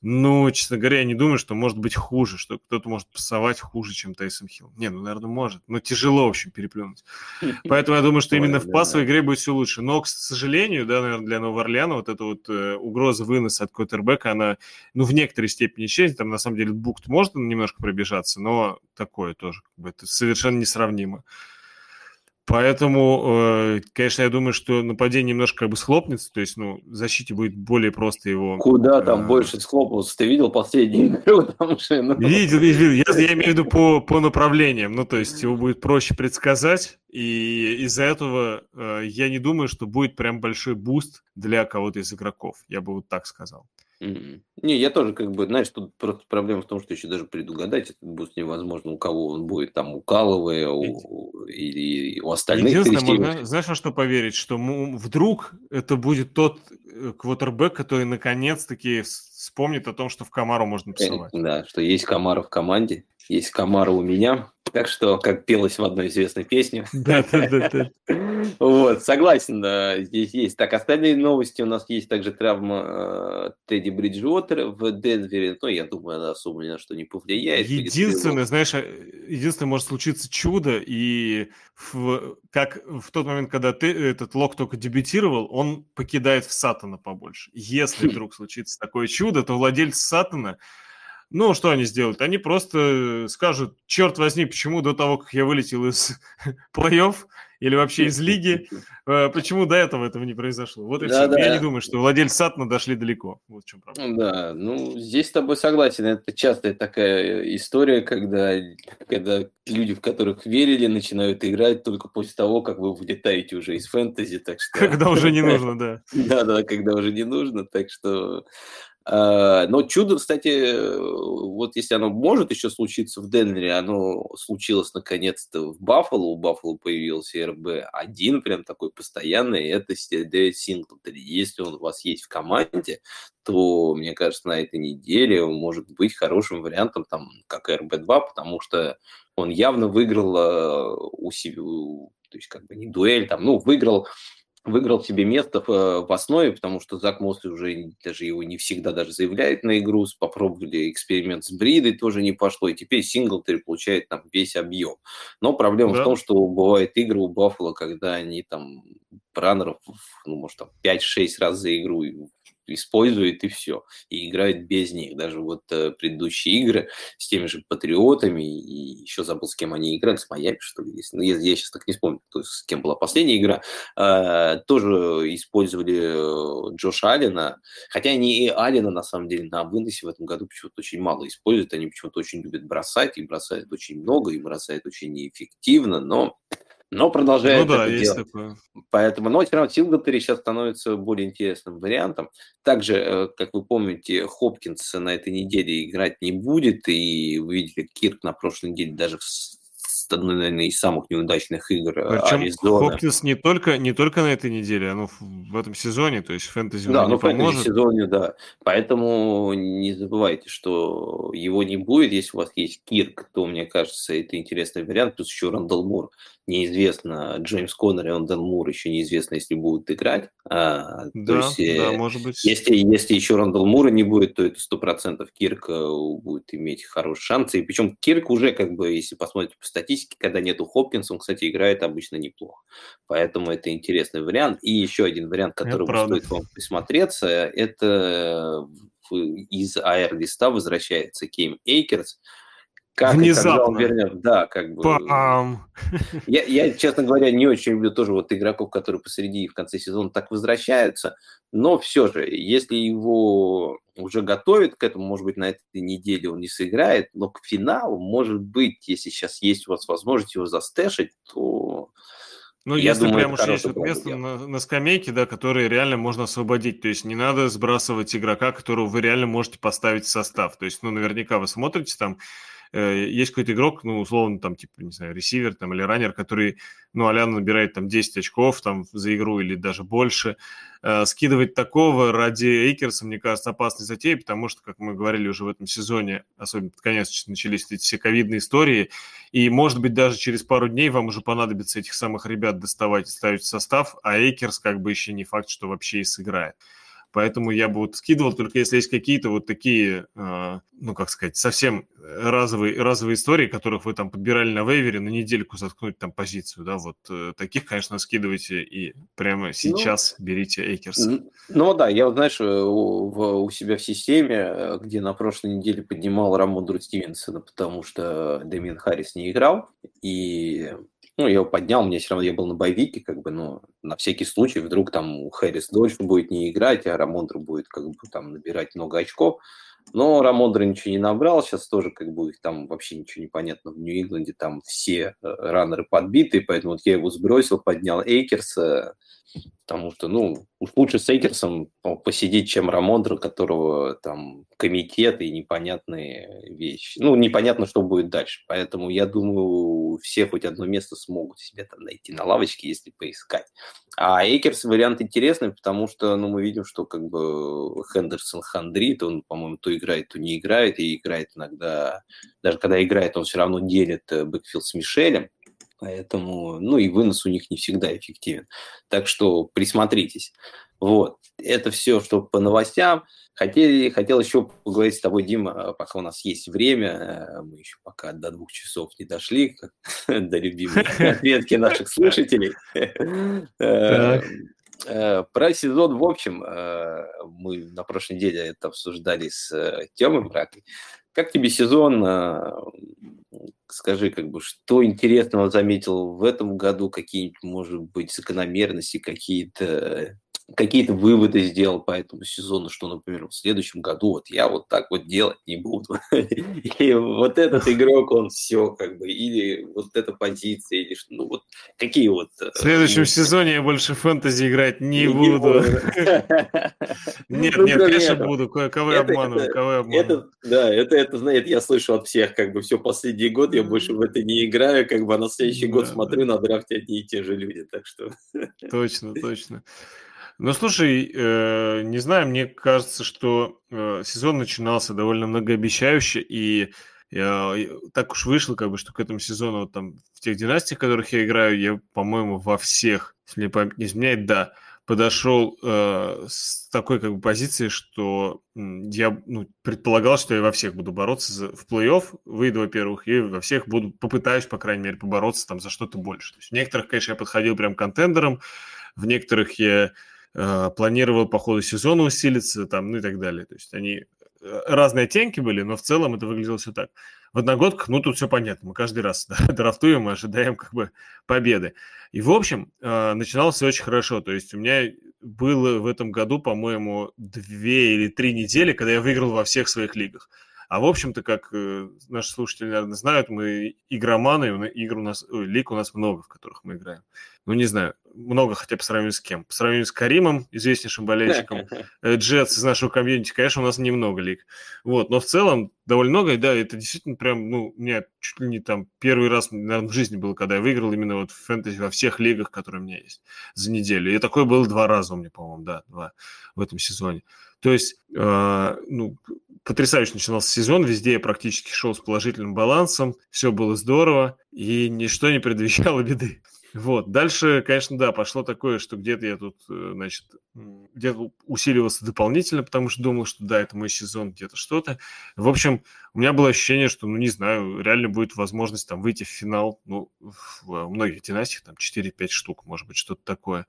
ну, честно говоря, я не думаю, что может быть хуже, что кто-то может пасовать хуже, чем Тайсон Хилл. Не, ну, наверное, может. Но тяжело, в общем, переплюнуть. Поэтому я думаю, что именно в пасовой игре будет все лучше. Но, к сожалению, да, наверное, для Нового Орлеана вот эта вот э, угроза выноса от Коттербека, она, ну, в некоторой степени исчезнет. Там, на самом деле, Букт может немножко пробежаться, но такое тоже, как бы, это совершенно несравнимо. Поэтому, э, конечно, я думаю, что нападение немножко как бы схлопнется, то есть, ну, защите будет более просто его... Куда там э... больше схлопнулся? Ты видел последнюю игру? Там же, ну... Видел, видел, я, я имею в виду по, по направлениям, ну, то есть его будет проще предсказать, и из-за этого э, я не думаю, что будет прям большой boost для кого-то из игроков, я бы вот так сказал. Mm-hmm. Не, я тоже как бы, знаешь, тут просто проблема в том, что еще даже предугадать этот boost невозможно, у кого он будет, там, у Каловой, у, или у остальных. Единственное, можно, знаешь, во что поверить, что вдруг это будет тот э, квотербек, который наконец-таки вспомнит о том, что в Камару можно пасовать. Да, что есть Камара в команде, есть Камара у меня, так что, как пелось в одной известной песне. Да, да, да. Вот, согласен, да, здесь есть. Так, остальные новости у нас есть также травма э, Тедди Бриджуотера в Денвере. Ну, я думаю, она особо ни на что не повлияет. Единственное, знаешь, э, единственное, может случиться чудо, и в, как в тот момент, когда ты, этот Лок только дебютировал, он покидает в Сатана побольше. Если вдруг случится такое чудо, то владелец Сатана ну, что они сделают? Они просто скажут, черт возьми, почему до того, как я вылетел из плей-офф или вообще из лиги, э, почему до этого этого не произошло? Вот и да, все. Да. Я не думаю, что владельцы Сатна дошли далеко. Вот в чем проблема. Да, ну, здесь с тобой согласен. Это частая такая история, когда, когда люди, в которых верили, начинают играть только после того, как вы вылетаете уже из фэнтези. Так что... Когда уже не нужно, да. Да, да, когда уже не нужно. Так что но чудо, кстати, вот если оно может еще случиться в Денвере, оно случилось наконец-то в Баффало. У Баффало появился РБ-1, прям такой постоянный, это Дэвид Синглтон. Если он у вас есть в команде, то, мне кажется, на этой неделе он может быть хорошим вариантом, там, как РБ-2, потому что он явно выиграл а, у себя, то есть как бы не дуэль, там, ну, выиграл выиграл себе место в, э, в основе, потому что Зак Мосли уже даже его не всегда даже заявляет на игру, попробовали эксперимент с Бридой, тоже не пошло, и теперь Синглтери получает там весь объем. Но проблема да. в том, что бывают игры у Баффала, когда они там раннеров, ну, может, там 5-6 раз за игру использует и все, и играет без них. Даже вот э, предыдущие игры с теми же Патриотами, и еще забыл, с кем они играли, с Майами, что ли, если, ну, я, я сейчас так не вспомню, то есть, с кем была последняя игра, э, тоже использовали э, Джоша Аллена, хотя они и Аллена, на самом деле, на выносе в этом году почему-то очень мало используют, они почему-то очень любят бросать, и бросают очень много, и бросают очень неэффективно, но но продолжает ну, да, это есть делать. Такое. Поэтому, но все равно Силгатери сейчас становится более интересным вариантом. Также, э, как вы помните, Хопкинс на этой неделе играть не будет, и вы видели, Кирк на прошлой неделе даже в одной, наверное, из самых неудачных игр э, Причем Аризоны. Хопкинс не только, не только на этой неделе, а в этом сезоне, то есть фэнтези Да, ну в фэнтези сезоне, да. Поэтому не забывайте, что его не будет. Если у вас есть Кирк, то, мне кажется, это интересный вариант. Плюс еще Рандall Мур неизвестно, Джеймс Коннор и Онден Мур еще неизвестно, если будут играть. А, да, то есть, э, да, может быть. Если, если еще Рандall Мура не будет, то это сто процентов Кирк э, будет иметь хорошие шансы. И причем Кирк уже, как бы, если посмотрите по статистике, когда нету Хопкинса, он, кстати, играет обычно неплохо. Поэтому это интересный вариант. И еще один вариант, который стоит вам присмотреться, это из AR-листа возвращается Кейм Эйкерс. Как Внезапно. И вернет, да, как бы. Пам. Я, я, честно говоря, не очень люблю тоже вот игроков, которые посреди и в конце сезона так возвращаются, но все же, если его уже готовят к этому, может быть, на этой неделе он не сыграет, но к финалу, может быть, если сейчас есть у вас возможность его застэшить, то ну, я если думаю, прям уж есть вот место на, на скамейке, да, которое реально можно освободить. То есть не надо сбрасывать игрока, которого вы реально можете поставить в состав. То есть, ну, наверняка вы смотрите там Э, есть какой-то игрок, ну, условно, там, типа, не знаю, ресивер там или раннер, который, ну, Алян набирает там 10 очков там за игру или даже больше. Э, скидывать такого ради Эйкерса, мне кажется, опасной затеей, потому что, как мы говорили уже в этом сезоне, особенно под конец начались эти все ковидные истории, и, может быть, даже через пару дней вам уже понадобится этих самых ребят доставать и ставить в состав, а Эйкерс как бы еще не факт, что вообще и сыграет. Поэтому я бы вот скидывал, только если есть какие-то вот такие, э, ну, как сказать, совсем разовые, разовые истории, которых вы там подбирали на waiver е на недельку заткнуть там позицию, да, вот э, таких, конечно, скидывайте и прямо ну, сейчас ну, берите Эйкерса. Ну да, я вот, знаешь, у, у себя в системе, где на прошлой неделе поднимал Рамондру Стивенсона, потому что Дэмин Харрис не играл, и ну, я его поднял, мне все равно, я был на боевике, как бы, ну, на всякий случай, вдруг там Хэрис дольше будет не играть, а Рамондр будет, как бы, там, набирать много очков. Но Рамондра ничего не набрал, сейчас тоже, как бы, их там вообще ничего не понятно в Нью-Ингланде, там все э, раннеры подбиты, поэтому вот я его сбросил, поднял Эйкерса, потому что, ну, уж лучше с Эйкерсом посидеть, чем Рамондра, которого там комитет и непонятные вещи. Ну, непонятно, что будет дальше. Поэтому я думаю, все хоть одно место смогут себе там найти на лавочке, если поискать. А Эйкерс вариант интересный, потому что, ну, мы видим, что как бы Хендерсон хандрит, он, по-моему, то играет, то не играет, и играет иногда, даже когда играет, он все равно делит э, backfield с Мишелем. Поэтому, ну и вынос у них не всегда эффективен. Так что присмотритесь. Вот, это все, что по новостям. Хотели, хотел еще поговорить с тобой, Дима, пока у нас есть время. Э, мы еще пока до двух часов не дошли, до любимой ответки наших слушателей. Э, э, про сезон, в общем, мы на прошлой неделе это обсуждали с Тёмой Бракой. Как тебе сезон? Скажи, как бы, что интересного заметил в этом году, какие-нибудь, может быть, закономерности, какие-то какие-то выводы сделал по этому сезону, что, например, в следующем году вот я вот так вот делать не буду. И вот этот игрок, он все как бы, или вот эта позиция, или что, ну вот какие вот... Э, в следующем сезоне я больше фэнтези играть не буду. Нет, ну, нет, конечно буду, кого я обманываю, кого я обманываю. Да, это, это, знаете, я слышу от всех, как бы все последний год я больше в это не играю, как бы, а на следующий год смотрю на драфте одни и те же люди, так что... Точно, точно. Ну, слушай, э, не знаю, мне кажется, что э, сезон начинался довольно многообещающе, и э, так уж вышло, как бы, что к этому сезону, вот, там, в тех династиях, в которых я играю, я, по-моему, во всех, если не изменяет, да, подошел э, с такой как бы позиции, что я ну, предполагал, что я во всех буду бороться за, в плей-офф, выйду, во-первых, и во всех буду, попытаюсь, по крайней мере, побороться там за что-то больше. То есть в некоторых, конечно, я подходил прям контендером, в некоторых я Э, планировал по ходу сезона усилиться, там, ну и так далее. То есть они э, разные оттенки были, но в целом это выглядело все так. В одногодках, ну, тут все понятно. Мы каждый раз да, драфтуем и ожидаем как бы победы. И, в общем, э, начиналось все очень хорошо. То есть у меня было в этом году, по-моему, две или три недели, когда я выиграл во всех своих лигах. А в общем-то, как э, наши слушатели, наверное, знают, мы игроманы, игр у нас, ой, лиг у нас много, в которых мы играем. Ну, не знаю, много хотя по сравнению с кем. По сравнению с Каримом, известнейшим болельщиком, э, Джетс из нашего комьюнити, конечно, у нас немного лиг. Вот, но в целом довольно много, и да, это действительно прям, ну, у меня чуть ли не там первый раз, наверное, в жизни было, когда я выиграл именно вот в фэнтези во всех лигах, которые у меня есть за неделю. И такое было два раза у меня, по-моему, да, два в этом сезоне. То есть, э, ну, потрясающе начинался сезон, везде я практически шел с положительным балансом, все было здорово, и ничто не предвещало беды. Вот. Дальше, конечно, да, пошло такое, что где-то я тут, э, значит, где-то усиливался дополнительно, потому что думал, что да, это мой сезон, где-то что-то. В общем, у меня было ощущение, что, ну, не знаю, реально будет возможность там выйти в финал, ну, в многих династиях, там 4-5 штук, может быть, что-то такое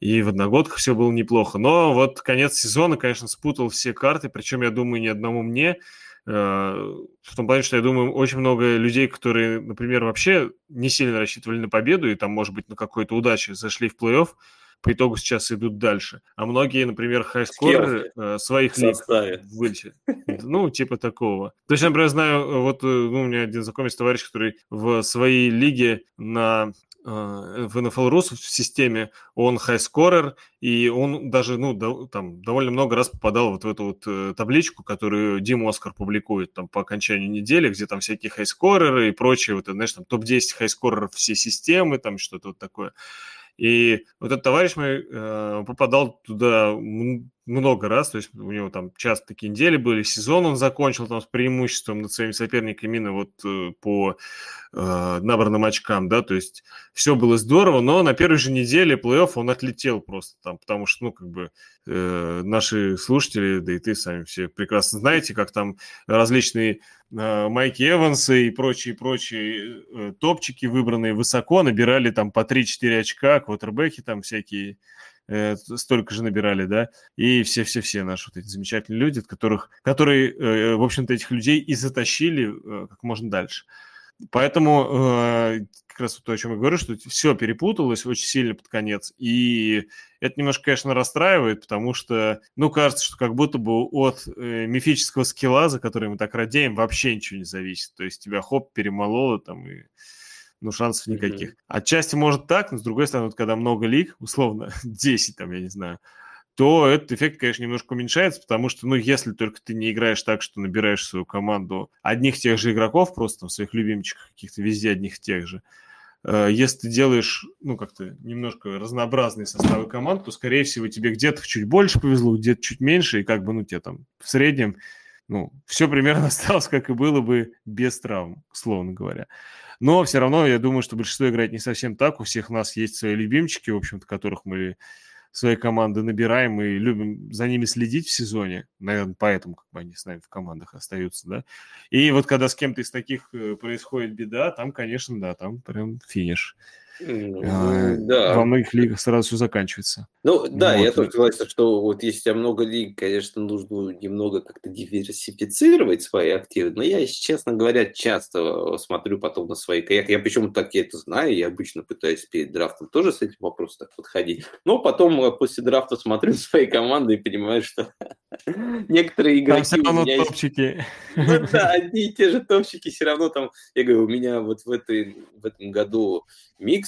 и в одногодках все было неплохо. Но вот конец сезона, конечно, спутал все карты, причем, я думаю, ни одному мне, э, в том плане, что я думаю, очень много людей, которые, например, вообще не сильно рассчитывали на победу и там, может быть, на какой-то удаче зашли в плей-офф, по итогу сейчас идут дальше. А многие, например, хайскоры э, своих лиг вылечили. Ну, типа такого. То есть, например, знаю, вот э, ну, у меня один знакомый товарищ, который в своей лиге на Э, в NFL Rus в системе, он хайскорер, и он даже, ну, до, там, довольно много раз попадал вот в эту вот э, табличку, которую Дим Оскар публикует там по окончанию недели, где там всякие хайскореры и прочее, вот, знаешь, там топ-10 хайскореров все системы, там что-то вот такое. И вот этот товарищ мой э, попадал туда много раз, то есть у него там часто такие недели были, сезон он закончил там с преимуществом над своими соперниками именно вот э, по э, набранным очкам, да, то есть все было здорово, но на первой же неделе плей-офф он отлетел просто там, потому что, ну, как бы э, наши слушатели, да и ты сами все прекрасно знаете, как там различные э, Майки Эвансы и прочие-прочие э, топчики, выбранные высоко, набирали там по 3-4 очка, квотербеки там всякие э, столько же набирали, да, и все-все-все наши вот эти замечательные люди, которых, которые, э, в общем-то, этих людей и затащили э, как можно дальше. Поэтому э, как раз то, о чем я говорю, что все перепуталось очень сильно под конец, и это немножко, конечно, расстраивает, потому что, ну, кажется, что как будто бы от э, мифического скилла, за который мы так радеем, вообще ничего не зависит. То есть тебя хоп перемололо там и ну, шансов никаких. Mm-hmm. Отчасти может так, но с другой стороны, вот, когда много лиг, условно, 10 там, я не знаю, то этот эффект, конечно, немножко уменьшается, потому что, ну, если только ты не играешь так, что набираешь свою команду одних тех же игроков, просто там, своих любимчиков каких-то везде одних тех же, э, если ты делаешь, ну, как-то немножко разнообразные составы команд, то, скорее всего, тебе где-то чуть больше повезло, где-то чуть меньше, и как бы, ну, тебе там в среднем, ну, все примерно осталось, как и было бы без травм, условно говоря. Но все равно я думаю, что большинство играет не совсем так. У всех нас есть свои любимчики, в общем-то, которых мы своей команды набираем и любим за ними следить в сезоне. Наверное, поэтому как бы они с нами в командах остаются, да. И вот когда с кем-то из таких э, происходит беда, там, конечно, да, там прям финиш. Ну, а, да. Во многих лигах сразу все заканчивается. Ну, да, вот. я тоже согласен, что вот если у тебя много лиг, конечно, нужно немного как-то диверсифицировать свои активы, но я, честно говоря, часто смотрю потом на свои карьеры. Я почему так я это знаю, я обычно пытаюсь перед драфтом тоже с этим вопросом так подходить, но потом э, после драфта смотрю на свои команды и понимаю, что некоторые игроки... Там все равно топчики. Ну да, одни и те же топчики все равно там... Я говорю, у меня вот в, этой, в этом году Миксон,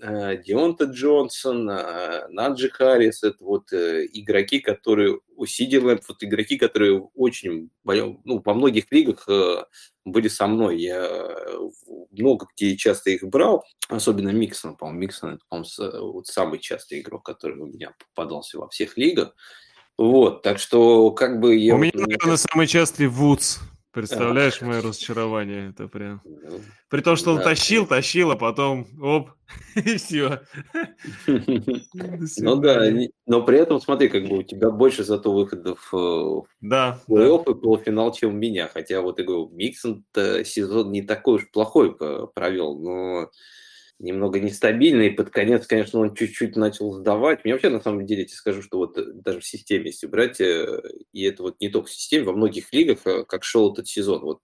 э, Дионта Джонсон, э, Наджи Харрис, это вот э, игроки, которые усиливают, вот игроки, которые очень, ну, во многих лигах были со мной. Я много где часто их брал, особенно Миксон, по-моему, Миксон это, по-моему, вот самый частый игрок, который у меня попадался во всех лигах. Вот, так что как бы... Я у меня, наверное, самый частый Вудс. Представляешь мое разочарование? Это прям... Ну, При том, что он тащил, тащил, а потом оп, и все. Ну да, но при этом, смотри, как бы у тебя больше зато выходов э, в плей-офф и полуфинал, чем у меня. Хотя вот, я говорю, Миксон сезон не такой уж плохой провел, но немного нестабильный, и под конец, конечно, он чуть-чуть начал сдавать. Мне вообще, на самом деле, я тебе скажу, что вот э, даже в системе, если брать, э, и это вот не только в системе, во многих лигах, э, как шел этот сезон, вот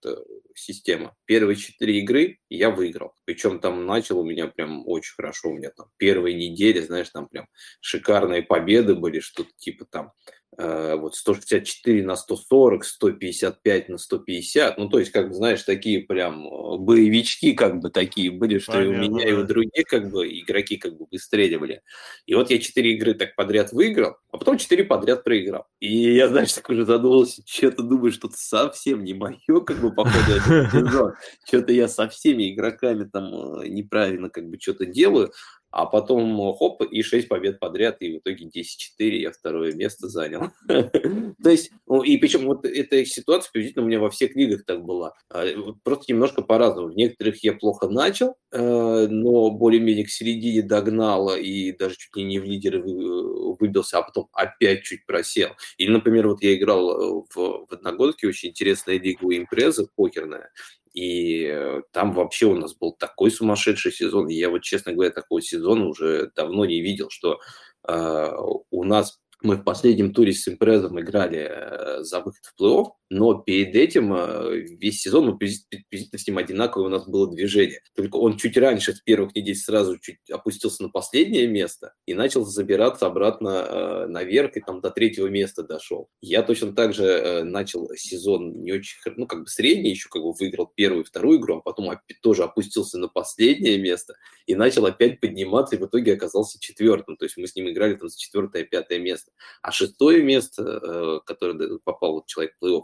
система. Первые четыре игры я выиграл. Причем там начал у меня прям очень хорошо. У меня там первые недели, знаешь, там прям шикарные победы были, что-то типа там вот 164 на 140, 155 на 150. Ну, то есть, как бы, знаешь, такие прям э, боевички как бы такие были, что Понятно, и у меня, да. и у других как бы игроки как бы выстреливали. И вот я 4 игры так подряд выиграл, а потом 4 подряд проиграл. И я, знаешь, так уже задумался, что-то думаю, что-то совсем не мое, как бы, походу. Что-то я со всеми игроками там э, неправильно как бы что-то делаю а потом хоп, и 6 побед подряд, и в итоге 10-4 я второе место занял. То есть, ну, и причем вот эта ситуация приблизительно у меня во всех лигах так была. А, просто немножко по-разному. В некоторых я плохо начал, э, но более-менее к середине догнал и даже чуть ли не в лидеры выбился, а потом опять чуть просел. Или, например, вот я играл э, в, в одногодке, очень интересная лига у импреза, покерная, и э, там вообще у нас был такой сумасшедший сезон. И я вот, честно говоря, такого сезона уже давно не видел, что э, у нас мы в последнем туре с Импрезом играли э, за выход в плей-офф, но перед этим э, весь сезон мы приблизительно с ним одинаковое у нас было движение. Только он чуть раньше, с первых недель, сразу чуть опустился на последнее место и начал забираться обратно э, наверх, и там до третьего места дошел. Я точно так же начал сезон не очень, ну, как бы средний, еще как бы выиграл первую и вторую игру, а потом тоже опустился на последнее место и начал опять подниматься, и в итоге оказался четвертым. То есть мы с ним играли там за четвертое, пятое место. А шестое место, которое попал вот человек в плей-офф,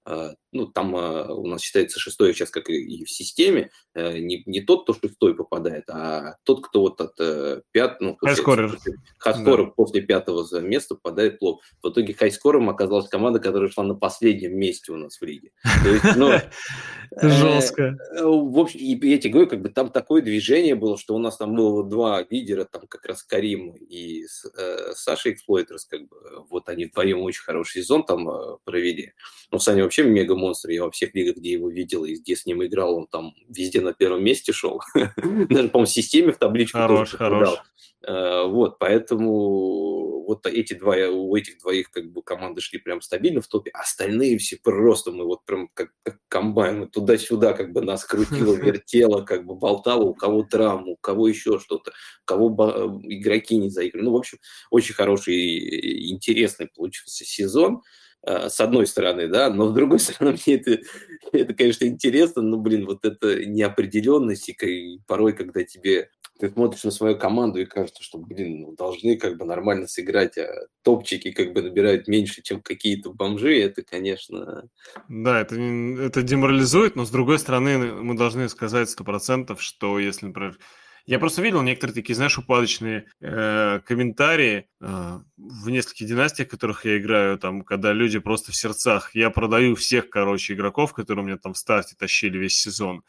ну, там у нас считается шестой сейчас, как и в системе, не, не тот, кто шестой попадает, а тот, кто вот от пятого, ну, хайскорер. Хайскорер да. после пятого место попадает плохо. В итоге хайскором оказалась команда, которая шла на последнем месте у нас в лиге. Ну, Жестко. В общем, я тебе говорю, как бы там такое движение было, что у нас там было два лидера, там как раз Карим и Саша Эксплойтерс, как бы, вот они вдвоем очень хороший сезон там провели. Ну, Саня вообще мега монстр, я во всех лигах, где его видел и где с ним играл, он там везде на первом месте шел. Даже, по-моему, в системе в табличку Хорош, хорош. Э, вот, поэтому вот эти два, у этих двоих как бы команды шли прям стабильно в топе, остальные все просто мы вот прям как, как комбайн, туда-сюда как бы нас крутило, вертело, как бы болтало, у кого травму, у кого еще что-то, у кого игроки не заиграли. Ну, в общем, очень хороший и интересный получился сезон. Э, с одной стороны, да, но с другой стороны, мне это, это, конечно, интересно, но, блин, вот эта неопределенность, и порой, когда тебе ты смотришь на свою команду и кажется, что, блин, ну, должны как бы нормально сыграть, а топчики как бы набирают меньше, чем какие-то бомжи, это, конечно... Да, это, это деморализует, но, с другой стороны, мы должны сказать сто процентов, что если, например, я просто видел некоторые такие, знаешь, упадочные э, комментарии э, в нескольких династиях, в которых я играю, там, когда люди просто в сердцах. Я продаю всех, короче, игроков, которые у меня там в старте тащили весь сезон.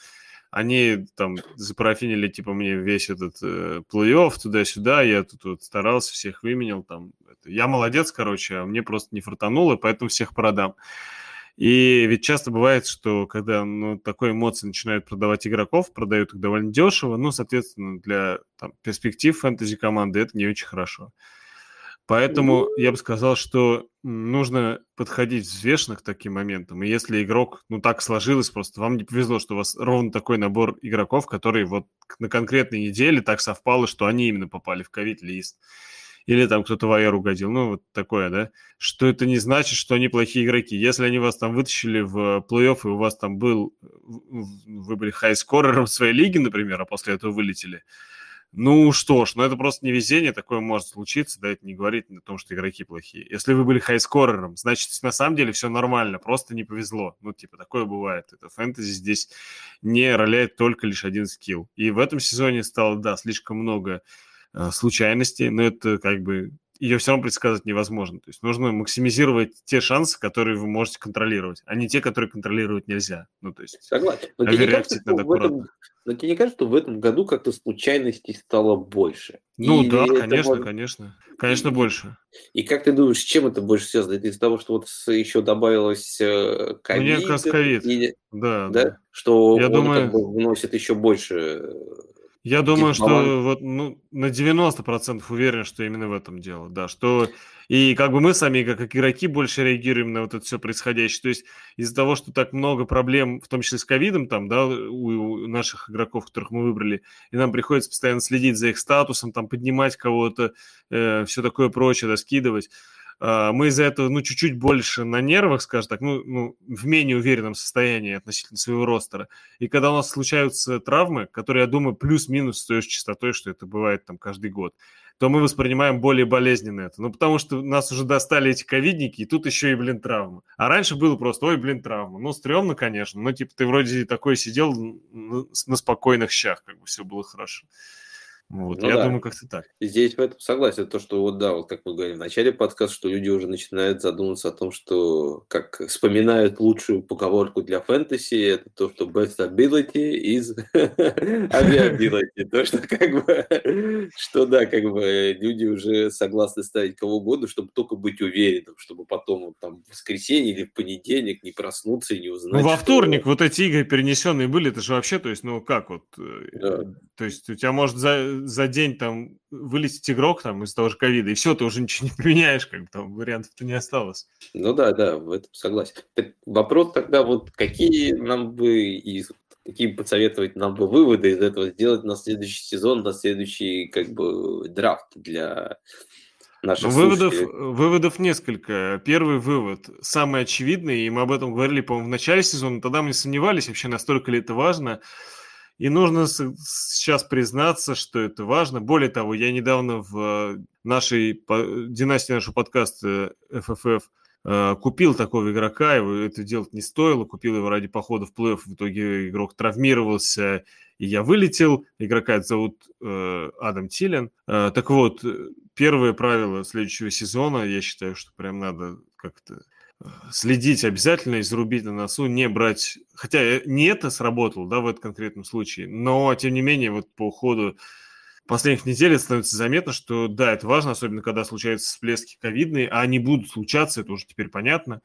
Они там запарафинили, типа, мне весь этот э, плей-офф туда-сюда, я тут вот старался, всех выменил, там. Я молодец, короче, а мне просто не фартануло, поэтому всех продам. И ведь часто бывает, что когда ну, такой эмоции начинают продавать игроков, продают их довольно дешево, ну, соответственно, для там, перспектив фэнтези команды это не очень хорошо. Поэтому я бы сказал, что нужно подходить взвешенно к таким моментам. И если игрок, ну так сложилось просто, вам не повезло, что у вас ровно такой набор игроков, которые вот на конкретной неделе так совпало, что они именно попали в ковид-лист или там кто-то в АЭР угодил, ну, вот такое, да, что это не значит, что они плохие игроки. Если они вас там вытащили в плей-офф, и у вас там был, вы были хайскорером своей лиги, например, а после этого вылетели, ну что ж, ну это просто невезение, такое может случиться, да, это не говорит о том, что игроки плохие. Если вы были хайскорером, значит, на самом деле все нормально, просто не повезло. Ну, типа, такое бывает. Это фэнтези здесь не роляет только лишь один скилл. И в этом сезоне стало, да, слишком много случайности, но это как бы ее все равно предсказать невозможно. То есть нужно максимизировать те шансы, которые вы можете контролировать, а не те, которые контролировать нельзя. Ну, то есть Согласен. Но тебе, не кажется, надо в этом, но тебе не кажется, что в этом году как-то случайностей стало больше? Ну И да, конечно, может... конечно. Конечно, больше. И как ты думаешь, с чем это больше связано? Это из-за того, что вот еще добавилось ковид? Э, Мне как ковид. Или... Да, да, да. Что Я он думаю... как бы вносит еще больше я думаю, что вот, ну, на 90% уверен, что именно в этом дело, да, что и как бы мы сами, как игроки, больше реагируем на вот это все происходящее, то есть из-за того, что так много проблем, в том числе с ковидом там, да, у, у наших игроков, которых мы выбрали, и нам приходится постоянно следить за их статусом, там, поднимать кого-то, э, все такое прочее, да, скидывать, мы из-за этого, ну, чуть-чуть больше на нервах, скажем так, ну, ну, в менее уверенном состоянии относительно своего ростера. И когда у нас случаются травмы, которые, я думаю, плюс-минус с той же частотой, что это бывает там каждый год, то мы воспринимаем более болезненно это. Ну, потому что нас уже достали эти ковидники, и тут еще и, блин, травмы. А раньше было просто, ой, блин, травма. Ну, стрёмно, конечно, но, типа, ты вроде такой сидел на спокойных щах, как бы все было хорошо. Вот, ну, я да. думаю, как-то так. Здесь в этом согласен. То, что вот да, вот как мы говорим в начале подкаста, что люди уже начинают задумываться о том, что как вспоминают лучшую поговорку для фэнтези, это то, что best ability is aviability. То, что как бы, что да, как бы люди уже согласны ставить кого угодно, чтобы только быть уверенным, чтобы потом вот, там в воскресенье или в понедельник не проснуться и не узнать. Ну, во вторник вот эти игры перенесенные были, это же вообще, то есть, ну как вот, э, да. то есть у тебя может за за день там вылетит игрок там из того же ковида, и все, ты уже ничего не поменяешь, как бы там вариантов-то не осталось. Ну да, да, в этом согласен. Так вопрос тогда вот, какие нам бы и какие посоветовать нам бы выводы из этого сделать на следующий сезон, на следующий как бы драфт для наших выводов, выводов несколько. Первый вывод, самый очевидный, и мы об этом говорили, по-моему, в начале сезона, тогда мы не сомневались, вообще настолько ли это важно – и нужно сейчас признаться, что это важно. Более того, я недавно в нашей династии нашего подкаста FFF э, купил такого игрока, его это делать не стоило, купил его ради похода в плей-офф, в итоге игрок травмировался, и я вылетел. Игрока зовут э, Адам Тилен. Э, так вот, первое правило следующего сезона, я считаю, что прям надо как-то э, следить обязательно и зарубить на носу, не брать... Хотя э, не это сработало, да, в этом конкретном случае, но, тем не менее, вот по ходу последних недель становится заметно, что да, это важно, особенно когда случаются всплески ковидные, а они будут случаться, это уже теперь понятно.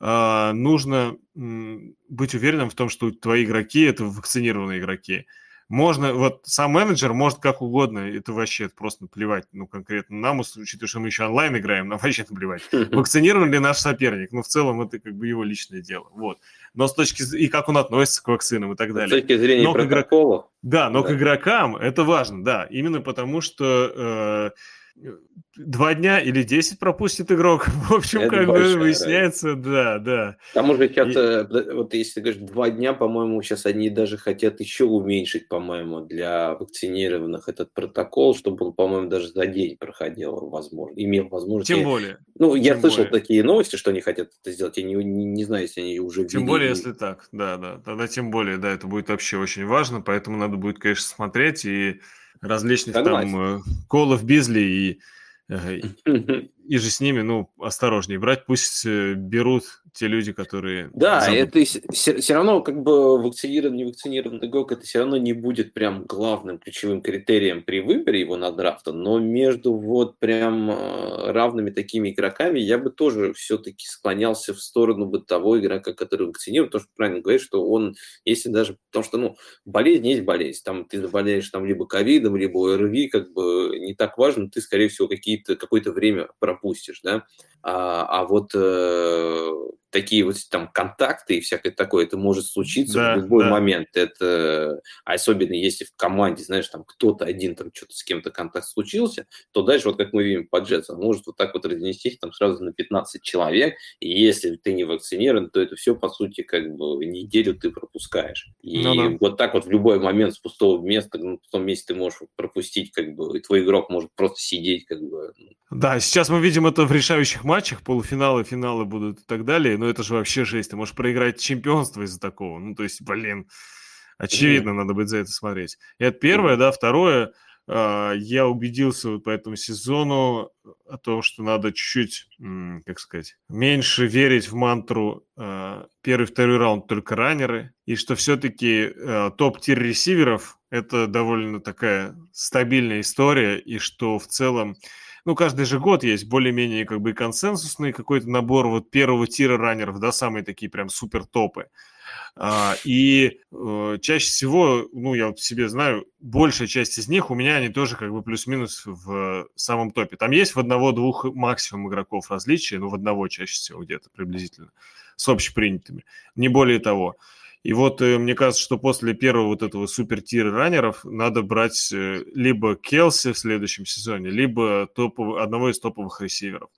А, нужно быть уверенным в том, что твои игроки – это вакцинированные игроки. Можно, вот сам менеджер может как угодно, это вообще это просто наплевать, ну, конкретно нам, учитывая, что мы еще онлайн играем, нам вообще наплевать. Вакцинирован ли наш соперник? Ну, в целом, это как бы его личное дело, вот. Но с точки и как он относится к вакцинам и так далее. С точки зрения но протоколов. Да, но да. к игрокам это важно, да, именно потому что э, два дня или десять пропустит игрок. В общем, это как бы выясняется, разница. да, да. Там уже сейчас, и... Э, вот если ты говоришь два дня, по-моему, сейчас они даже хотят еще уменьшить, по-моему, для вакцинированных этот протокол, чтобы он, по-моему, даже за день проходил, возможно, имел возможность. Тем более. Ну, я Тем слышал более. такие новости, что они хотят это сделать, я не, не, не знаю, если они уже Тем более, если так, да, да, тогда тем более, да, это будет вообще очень важно, поэтому надо будет, конечно, смотреть и различных Согласен. там э, колов Бизли и и же с ними, ну, осторожнее брать, пусть э, берут те люди, которые... Да, забыли. это все, все равно как бы вакцинирован, не вакцинирован игрок, это все равно не будет прям главным ключевым критерием при выборе его на драфта, но между вот прям э, равными такими игроками я бы тоже все-таки склонялся в сторону бы того игрока, который вакцинирован, потому что правильно говоришь, что он, если даже, потому что, ну, болезнь есть болезнь, там ты заболеешь там либо ковидом, либо ОРВИ, как бы не так важно, ты, скорее всего, какие-то, какое-то время пропустишь, да, а, а вот э, такие вот там контакты и всякое такое, это может случиться да, в любой да. момент. Это особенно если в команде, знаешь, там кто-то один там что-то с кем-то контакт случился, то дальше, вот как мы видим по Джетсу, может вот так вот разнестись там сразу на 15 человек, и если ты не вакцинирован, то это все, по сути, как бы неделю ты пропускаешь. И ну, да. вот так вот в любой момент с пустого места, ну, в том месте ты можешь пропустить, как бы, и твой игрок может просто сидеть, как бы. Ну. Да, сейчас мы видим это в решающих матчах, полуфиналы, финалы будут и так далее, но это же вообще жесть. Ты можешь проиграть чемпионство из-за такого. Ну, то есть, блин, очевидно, надо будет за это смотреть. И это первое, да. Второе, э, я убедился вот по этому сезону о том, что надо чуть-чуть, как сказать, меньше верить в мантру э, первый, второй раунд только раннеры, и что все-таки э, топ-тир ресиверов – это довольно такая стабильная история, и что в целом ну, каждый же год есть более-менее как бы консенсусный какой-то набор вот первого тира раннеров, да, самые такие прям супер топы. А, и э, чаще всего, ну, я вот себе знаю, большая часть из них у меня они тоже как бы плюс-минус в самом топе. Там есть в одного-двух максимум игроков различия, ну, в одного чаще всего где-то приблизительно, с общепринятыми, не более того. И вот э, мне кажется, что после первого вот этого супер-тира раннеров надо брать э, либо Келси в следующем сезоне, либо топовый, одного из топовых ресиверов.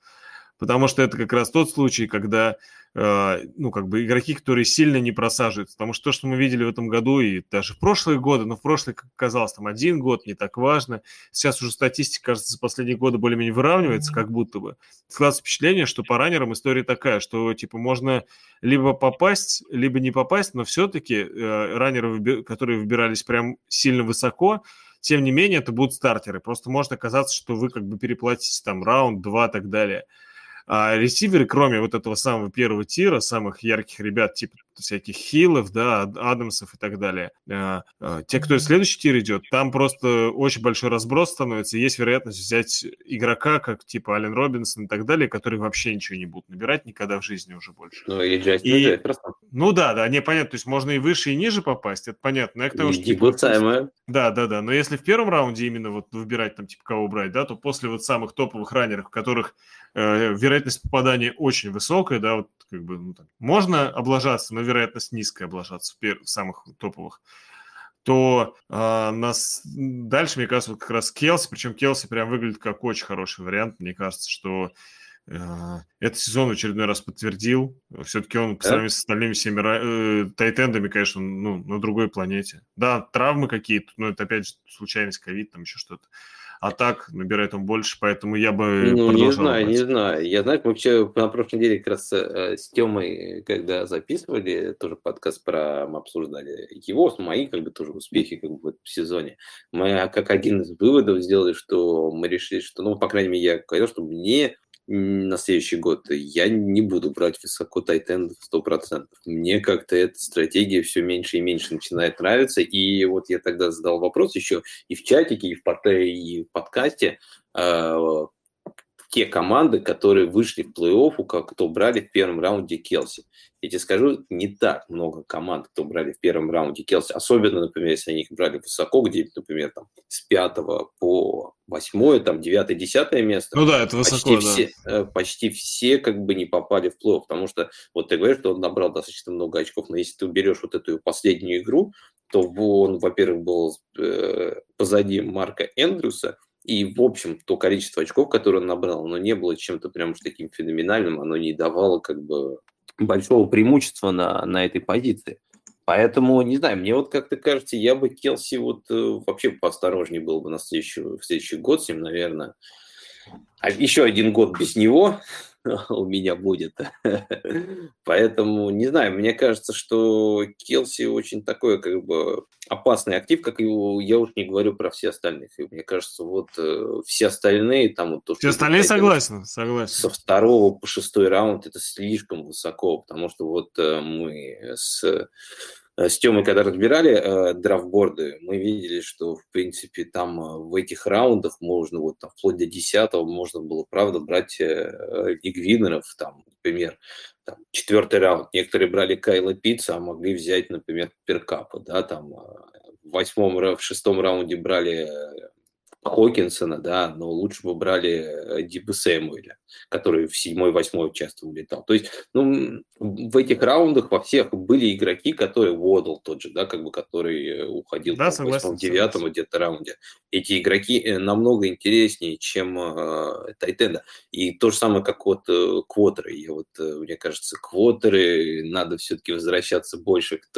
Потому что это как раз тот случай, когда Э, ну, как бы игроки, которые сильно не просаживаются. Потому что то, что мы видели в этом году и даже в прошлые годы, но в прошлый, как казалось, там один год, не так важно. Сейчас уже статистика, кажется, за последние годы более-менее выравнивается, как будто бы. Складывается впечатление, что по раннерам история такая, что, типа, можно либо попасть, либо не попасть, но все-таки э, раннеры, которые выбирались прям сильно высоко, тем не менее, это будут стартеры. Просто может оказаться, что вы как бы переплатите там раунд, два и так далее. А ресиверы, кроме вот этого самого первого тира, самых ярких ребят, типа всяких Хиллов, да, Адамсов и так далее. А, а, те, кто следующий тир идет, там просто очень большой разброс становится, есть вероятность взять игрока, как типа Ален Робинсон и так далее, которые вообще ничего не будут набирать никогда в жизни уже больше. Ну, и Джастин и... Ну да, да, не понятно, то есть можно и выше, и ниже попасть, это понятно. Я к тому, что, типа, да, да, да, но если в первом раунде именно вот выбирать там типа кого брать, да, то после вот самых топовых раннеров, которых э, вероятность попадания очень высокая, да, вот как бы ну, там, можно облажаться, но вероятность низкая облажаться в, пер- в самых топовых то э, нас дальше, мне кажется, вот как раз Келси, причем Келси прям выглядит как очень хороший вариант. Мне кажется, что э, этот сезон в очередной раз подтвердил. Все-таки он по сравнению с остальными всеми э, тайтендами, конечно, ну, на другой планете. Да, травмы какие-то, но это опять же случайность, ковид, там еще что-то. Так набирает он больше, поэтому я бы Ну, не знаю, брать. не знаю. Я, знаю, вообще на прошлой неделе как раз э, с Тёмой, когда записывали тоже подкаст про, мы обсуждали его, мои как бы тоже успехи как бы в этом сезоне. Мы как один из выводов сделали, что мы решили, что, ну, по крайней мере, я говорил, что мне на следующий год я не буду брать высоко тайтендов 100%. Мне как-то эта стратегия все меньше и меньше начинает нравиться. И вот я тогда задал вопрос еще и в чатике, и в, и в подкасте, э, те команды, которые вышли в плей-офф, кто брали в первом раунде Келси. Я тебе скажу, не так много команд, кто брали в первом раунде Келси, особенно, например, если они их брали высоко, где, например, там, с пятого по восьмое, там, девятое, десятое место. Ну да, это высоко, почти да. Все, э, почти все как бы не попали в плей-офф, потому что, вот ты говоришь, что он набрал достаточно много очков, но если ты уберешь вот эту последнюю игру, то он, во-первых, был э, позади Марка Эндрюса, и, в общем, то количество очков, которое он набрал, оно не было чем-то прям уж таким феноменальным, оно не давало как бы большого преимущества на, на этой позиции. Поэтому, не знаю, мне вот как-то кажется, я бы Келси вот э, вообще поосторожнее был бы на следующий, в следующий год с ним, наверное. А еще один год без него, у меня будет. Поэтому, не знаю, мне кажется, что Келси очень такой как бы опасный актив, как его, я уж не говорю про все остальных. И мне кажется, вот э, все остальные там... Вот, то, все остальные согласны, согласен. Со второго по шестой раунд это слишком высоко, потому что вот э, мы с с Тёмой, когда разбирали э, драфтборды, мы видели, что, в принципе, там э, в этих раундах можно, вот там, вплоть до десятого, можно было, правда, брать э, лигвинеров, там, например, там, четвертый раунд. Некоторые брали Кайла Пицца, а могли взять, например, Перкапа, да, там, э, в восьмом, в шестом раунде брали Хокинсона, да, но лучше бы брали Диба Сэмуэля который в седьмой, восьмой часто улетал. То есть, ну, в этих раундах во всех были игроки, которые Водл тот же, да, как бы, который э, уходил да, в восьмом, девятом где-то раунде. Эти игроки э, намного интереснее, чем э, Тайтенда. И то же самое, как вот э, квотеры. Я вот, э, мне кажется, квотеры надо все-таки возвращаться больше к,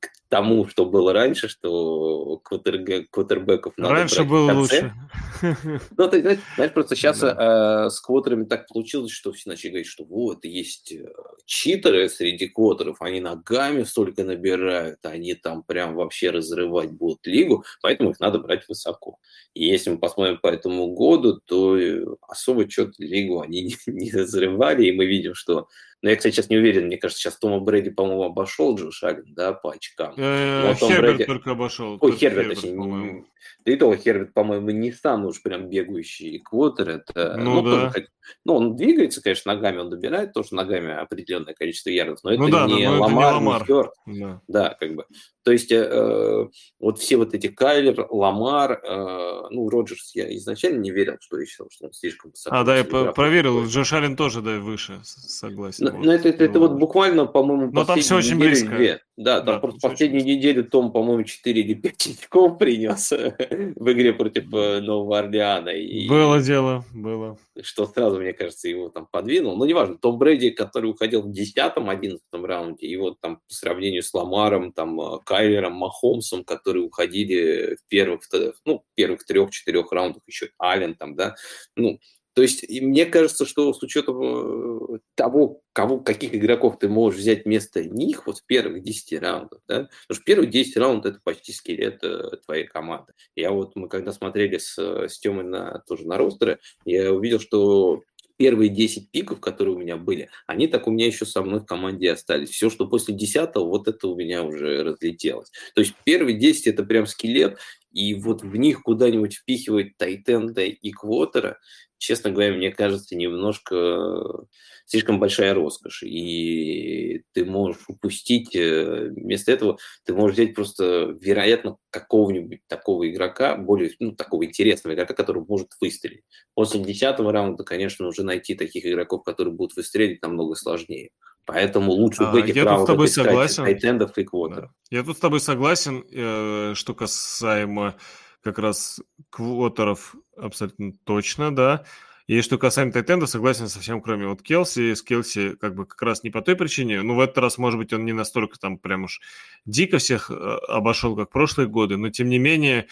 к тому, что было раньше, что квотер, квотербеков надо Раньше было лучше. Ну, ты знаешь, просто сейчас э, с квотерами так получилось, что все начали говорить, что вот, есть э, читеры среди квотеров, они ногами столько набирают, они там прям вообще разрывать будут лигу, поэтому их надо брать высоко. И если мы посмотрим по этому году, то э, особо что-то лигу они не, не разрывали, и мы видим, что но я, кстати, сейчас не уверен. Мне кажется, сейчас Тома Брэди, по-моему, обошел Джо Шалин, да, по очкам. Э, Херберт только обошел. Ой, Херберт, точнее. Да и то, Херберт, по-моему, не самый уж прям бегающий квотер. Это, ну, ну, да. Тоже, ну, он двигается, конечно, ногами, он добирает тоже ногами определенное количество ярдов, но это ну, да, не, но Ламар, это не Ламар, не Хёрд. Да. да, как бы. То есть э, вот все вот эти Кайлер, Ламар, э, ну, Роджерс я изначально не верил, что еще, что он слишком высоко. А, да, я проверил, Джош Аллен тоже, да, выше, согласен. Но, вот. но это, это, это вот буквально, по-моему, Но там все очень близко. Две. Да, там да, просто последнюю очень... неделю Том, по-моему, 4 или 5 очков принес в игре против э, Нового Орлеана. И... Было дело, было. Что сразу, мне кажется, его там подвинул. Но неважно, Том Брэди, который уходил в 10-11 раунде, и вот там по сравнению с Ламаром, там, э, Кайлером, Махомсом, которые уходили в первых, ну, первых трех-четырех раундах, еще Аллен там, да, ну, то есть, и мне кажется, что с учетом э, того, кого, каких игроков ты можешь взять вместо них вот в первых 10 раундах, да, потому что первые 10 раундов это почти скелет э, твоей команды. Я вот, мы когда смотрели с, с Тёмой на, тоже на ростеры, я увидел, что первые 10 пиков, которые у меня были, они так у меня еще со мной в команде остались. Все, что после 10 вот это у меня уже разлетелось. То есть первые 10 это прям скелет, и вот в них куда-нибудь впихивать Тайтенда и Квотера, честно говоря, мне кажется, немножко слишком большая роскошь. И ты можешь упустить, э, вместо этого ты можешь взять просто, вероятно, какого-нибудь такого игрока, более, ну, такого интересного игрока, который может выстрелить. После десятого раунда, конечно, уже найти таких игроков, которые будут выстрелить, намного сложнее. Поэтому лучше в этих а, раундах с тобой согласен. тайтендов и квотеров. Я тут с тобой согласен, э, что касаемо как раз квотеров абсолютно точно, да. И что касаемо Тайтенда, согласен со всем, кроме вот Келси. С Келси как бы как раз не по той причине. Ну, в этот раз, может быть, он не настолько там прям уж дико всех э, обошел, как прошлые годы. Но, тем не менее,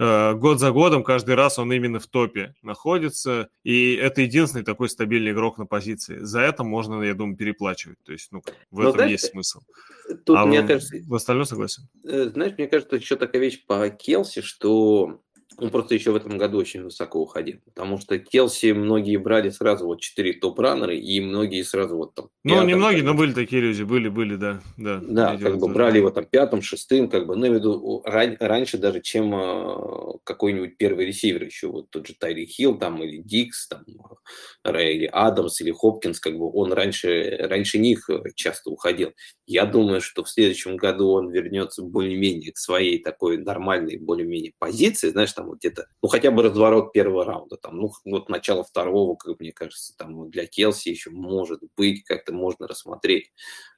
год за годом, каждый раз он именно в топе находится, и это единственный такой стабильный игрок на позиции. За это можно, я думаю, переплачивать. То есть, ну, в Но, этом знаешь, есть смысл. Тут, а мне в, кажется... В остальном согласен. Э, знаешь, мне кажется, еще такая вещь по Келси, что он просто еще в этом году очень высоко уходил. Потому что Келси многие брали сразу вот четыре топ-раннеры, и многие сразу вот там... Ну, не многие, но были такие люди, были, были, да. Да, да как бы брали его там пятым, шестым, как бы, ну, я виду, ран, раньше даже, чем э, какой-нибудь первый ресивер еще, вот тот же Тайри Хилл там, или Дикс, там, или Адамс, или Хопкинс, как бы он раньше, раньше них часто уходил. Я думаю, что в следующем году он вернется более-менее к своей такой нормальной, более-менее позиции, знаешь, там вот где-то, ну, хотя бы разворот первого раунда, там, ну, вот начало второго, как мне кажется, там для Келси еще может быть, как-то можно рассмотреть.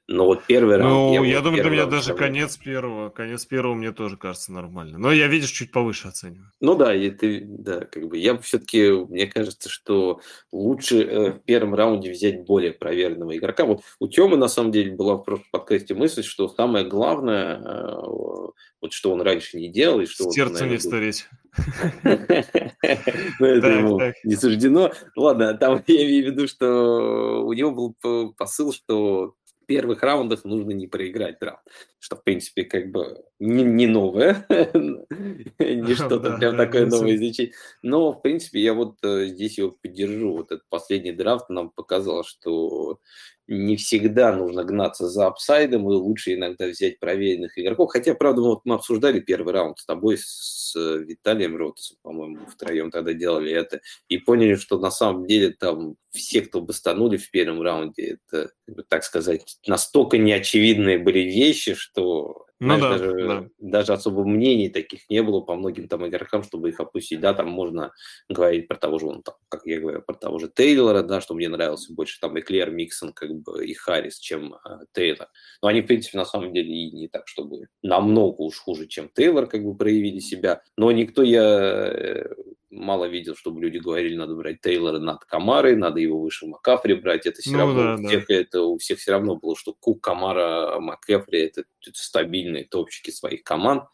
Но вот первый раунд... Ну, я, я думаю, для меня даже конец первого, конец первого мне тоже кажется нормально. Но я, видишь, чуть повыше оцениваю. Ну да, и ты, да, как бы я все-таки, мне кажется, что лучше э, в первом раунде взять более проверенного игрока. Вот у Тёмы, на самом деле, была в прошлом подкасте мысль, что самое главное, э, вот что он раньше не делал, и что... Сердцу не стареть. Ну, это ему не суждено. Ладно, там я имею в виду, что у него был посыл, что первых раундах нужно не проиграть драфт. Что, в принципе, как бы не, не новое, не что-то прям такое новое изучить. Но, в принципе, я вот э, здесь его поддержу. Вот этот последний драфт нам показал, что не всегда нужно гнаться за апсайдом, и лучше иногда взять проверенных игроков. Хотя, правда, вот мы обсуждали первый раунд с тобой, с Виталием Ротасом, по-моему, втроем тогда делали это, и поняли, что на самом деле там все, кто бастанули в первом раунде, это, так сказать, настолько неочевидные были вещи, что ну, Знаешь, да, даже, да. даже особо мнений таких не было по многим там игрокам, чтобы их опустить. Да, там можно говорить про того же, он, там, как я говорю, про того же Тейлора, да, что мне нравился больше там и Клер Миксон, как бы, и Харрис, чем э, Тейлор. Но они, в принципе, на самом деле и не так, чтобы намного уж хуже, чем Тейлор, как бы, проявили себя. Но никто, я э, мало видел, чтобы люди говорили, надо брать Тейлора над Камарой, надо его выше Макафри брать. Это все ну, равно да, у всех да. это у всех все равно было, что Кук, Камара, Макафри это, это стабильные топчики своих команд.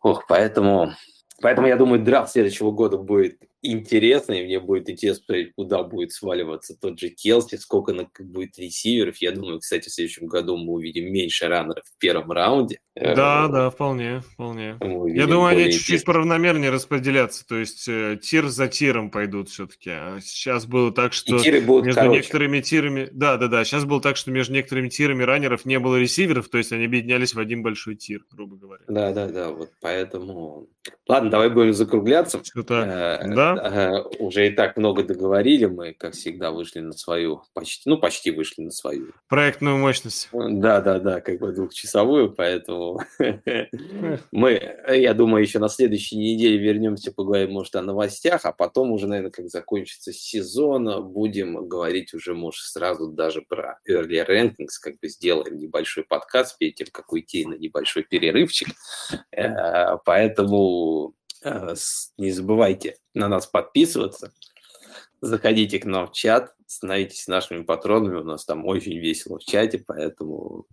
Ох, поэтому, поэтому я думаю, драфт следующего года будет интересно, и мне будет интересно посмотреть, куда будет сваливаться тот же Келси, сколько на, будет ресиверов. Я думаю, кстати, в следующем году мы увидим меньше раннеров в первом раунде. Да, э, да, вполне, вполне. Я думаю, они чуть-чуть поравномернее распределяться, то есть э, тир за тиром пойдут все-таки. А сейчас было так, что между короче. некоторыми тирами... Да, да, да, сейчас было так, что между некоторыми тирами раннеров не было ресиверов, то есть они объединялись в один большой тир, грубо говоря. Да, да, да, вот поэтому... Ладно, давай будем закругляться. Что так, э, да? Да, уже и так много договорили, мы, как всегда, вышли на свою, почти, ну, почти вышли на свою. Проектную мощность. Да, да, да, как бы двухчасовую, поэтому мы, я думаю, еще на следующей неделе вернемся, поговорим, может, о новостях, а потом уже, наверное, как закончится сезон, будем говорить уже, может, сразу даже про early rankings, как бы сделаем небольшой подкаст перед тем, как уйти на небольшой перерывчик. Э, поэтому Э, не забывайте на нас подписываться. Заходите к нам в чат, становитесь нашими патронами. У нас там очень весело в чате, поэтому...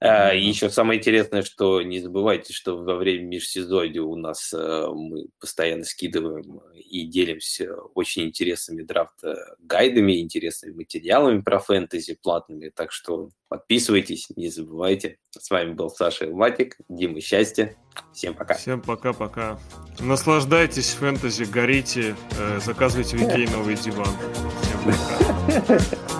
А, еще самое интересное, что не забывайте, что во время межсезонья у нас а, мы постоянно скидываем и делимся очень интересными драфт-гайдами, интересными материалами про фэнтези платными. Так что подписывайтесь, не забывайте. С вами был Саша Илматик, Дима Счастья. Всем пока. Всем пока-пока. Наслаждайтесь фэнтези, горите, э, заказывайте в Икей новый диван. Всем пока. ハハハハ!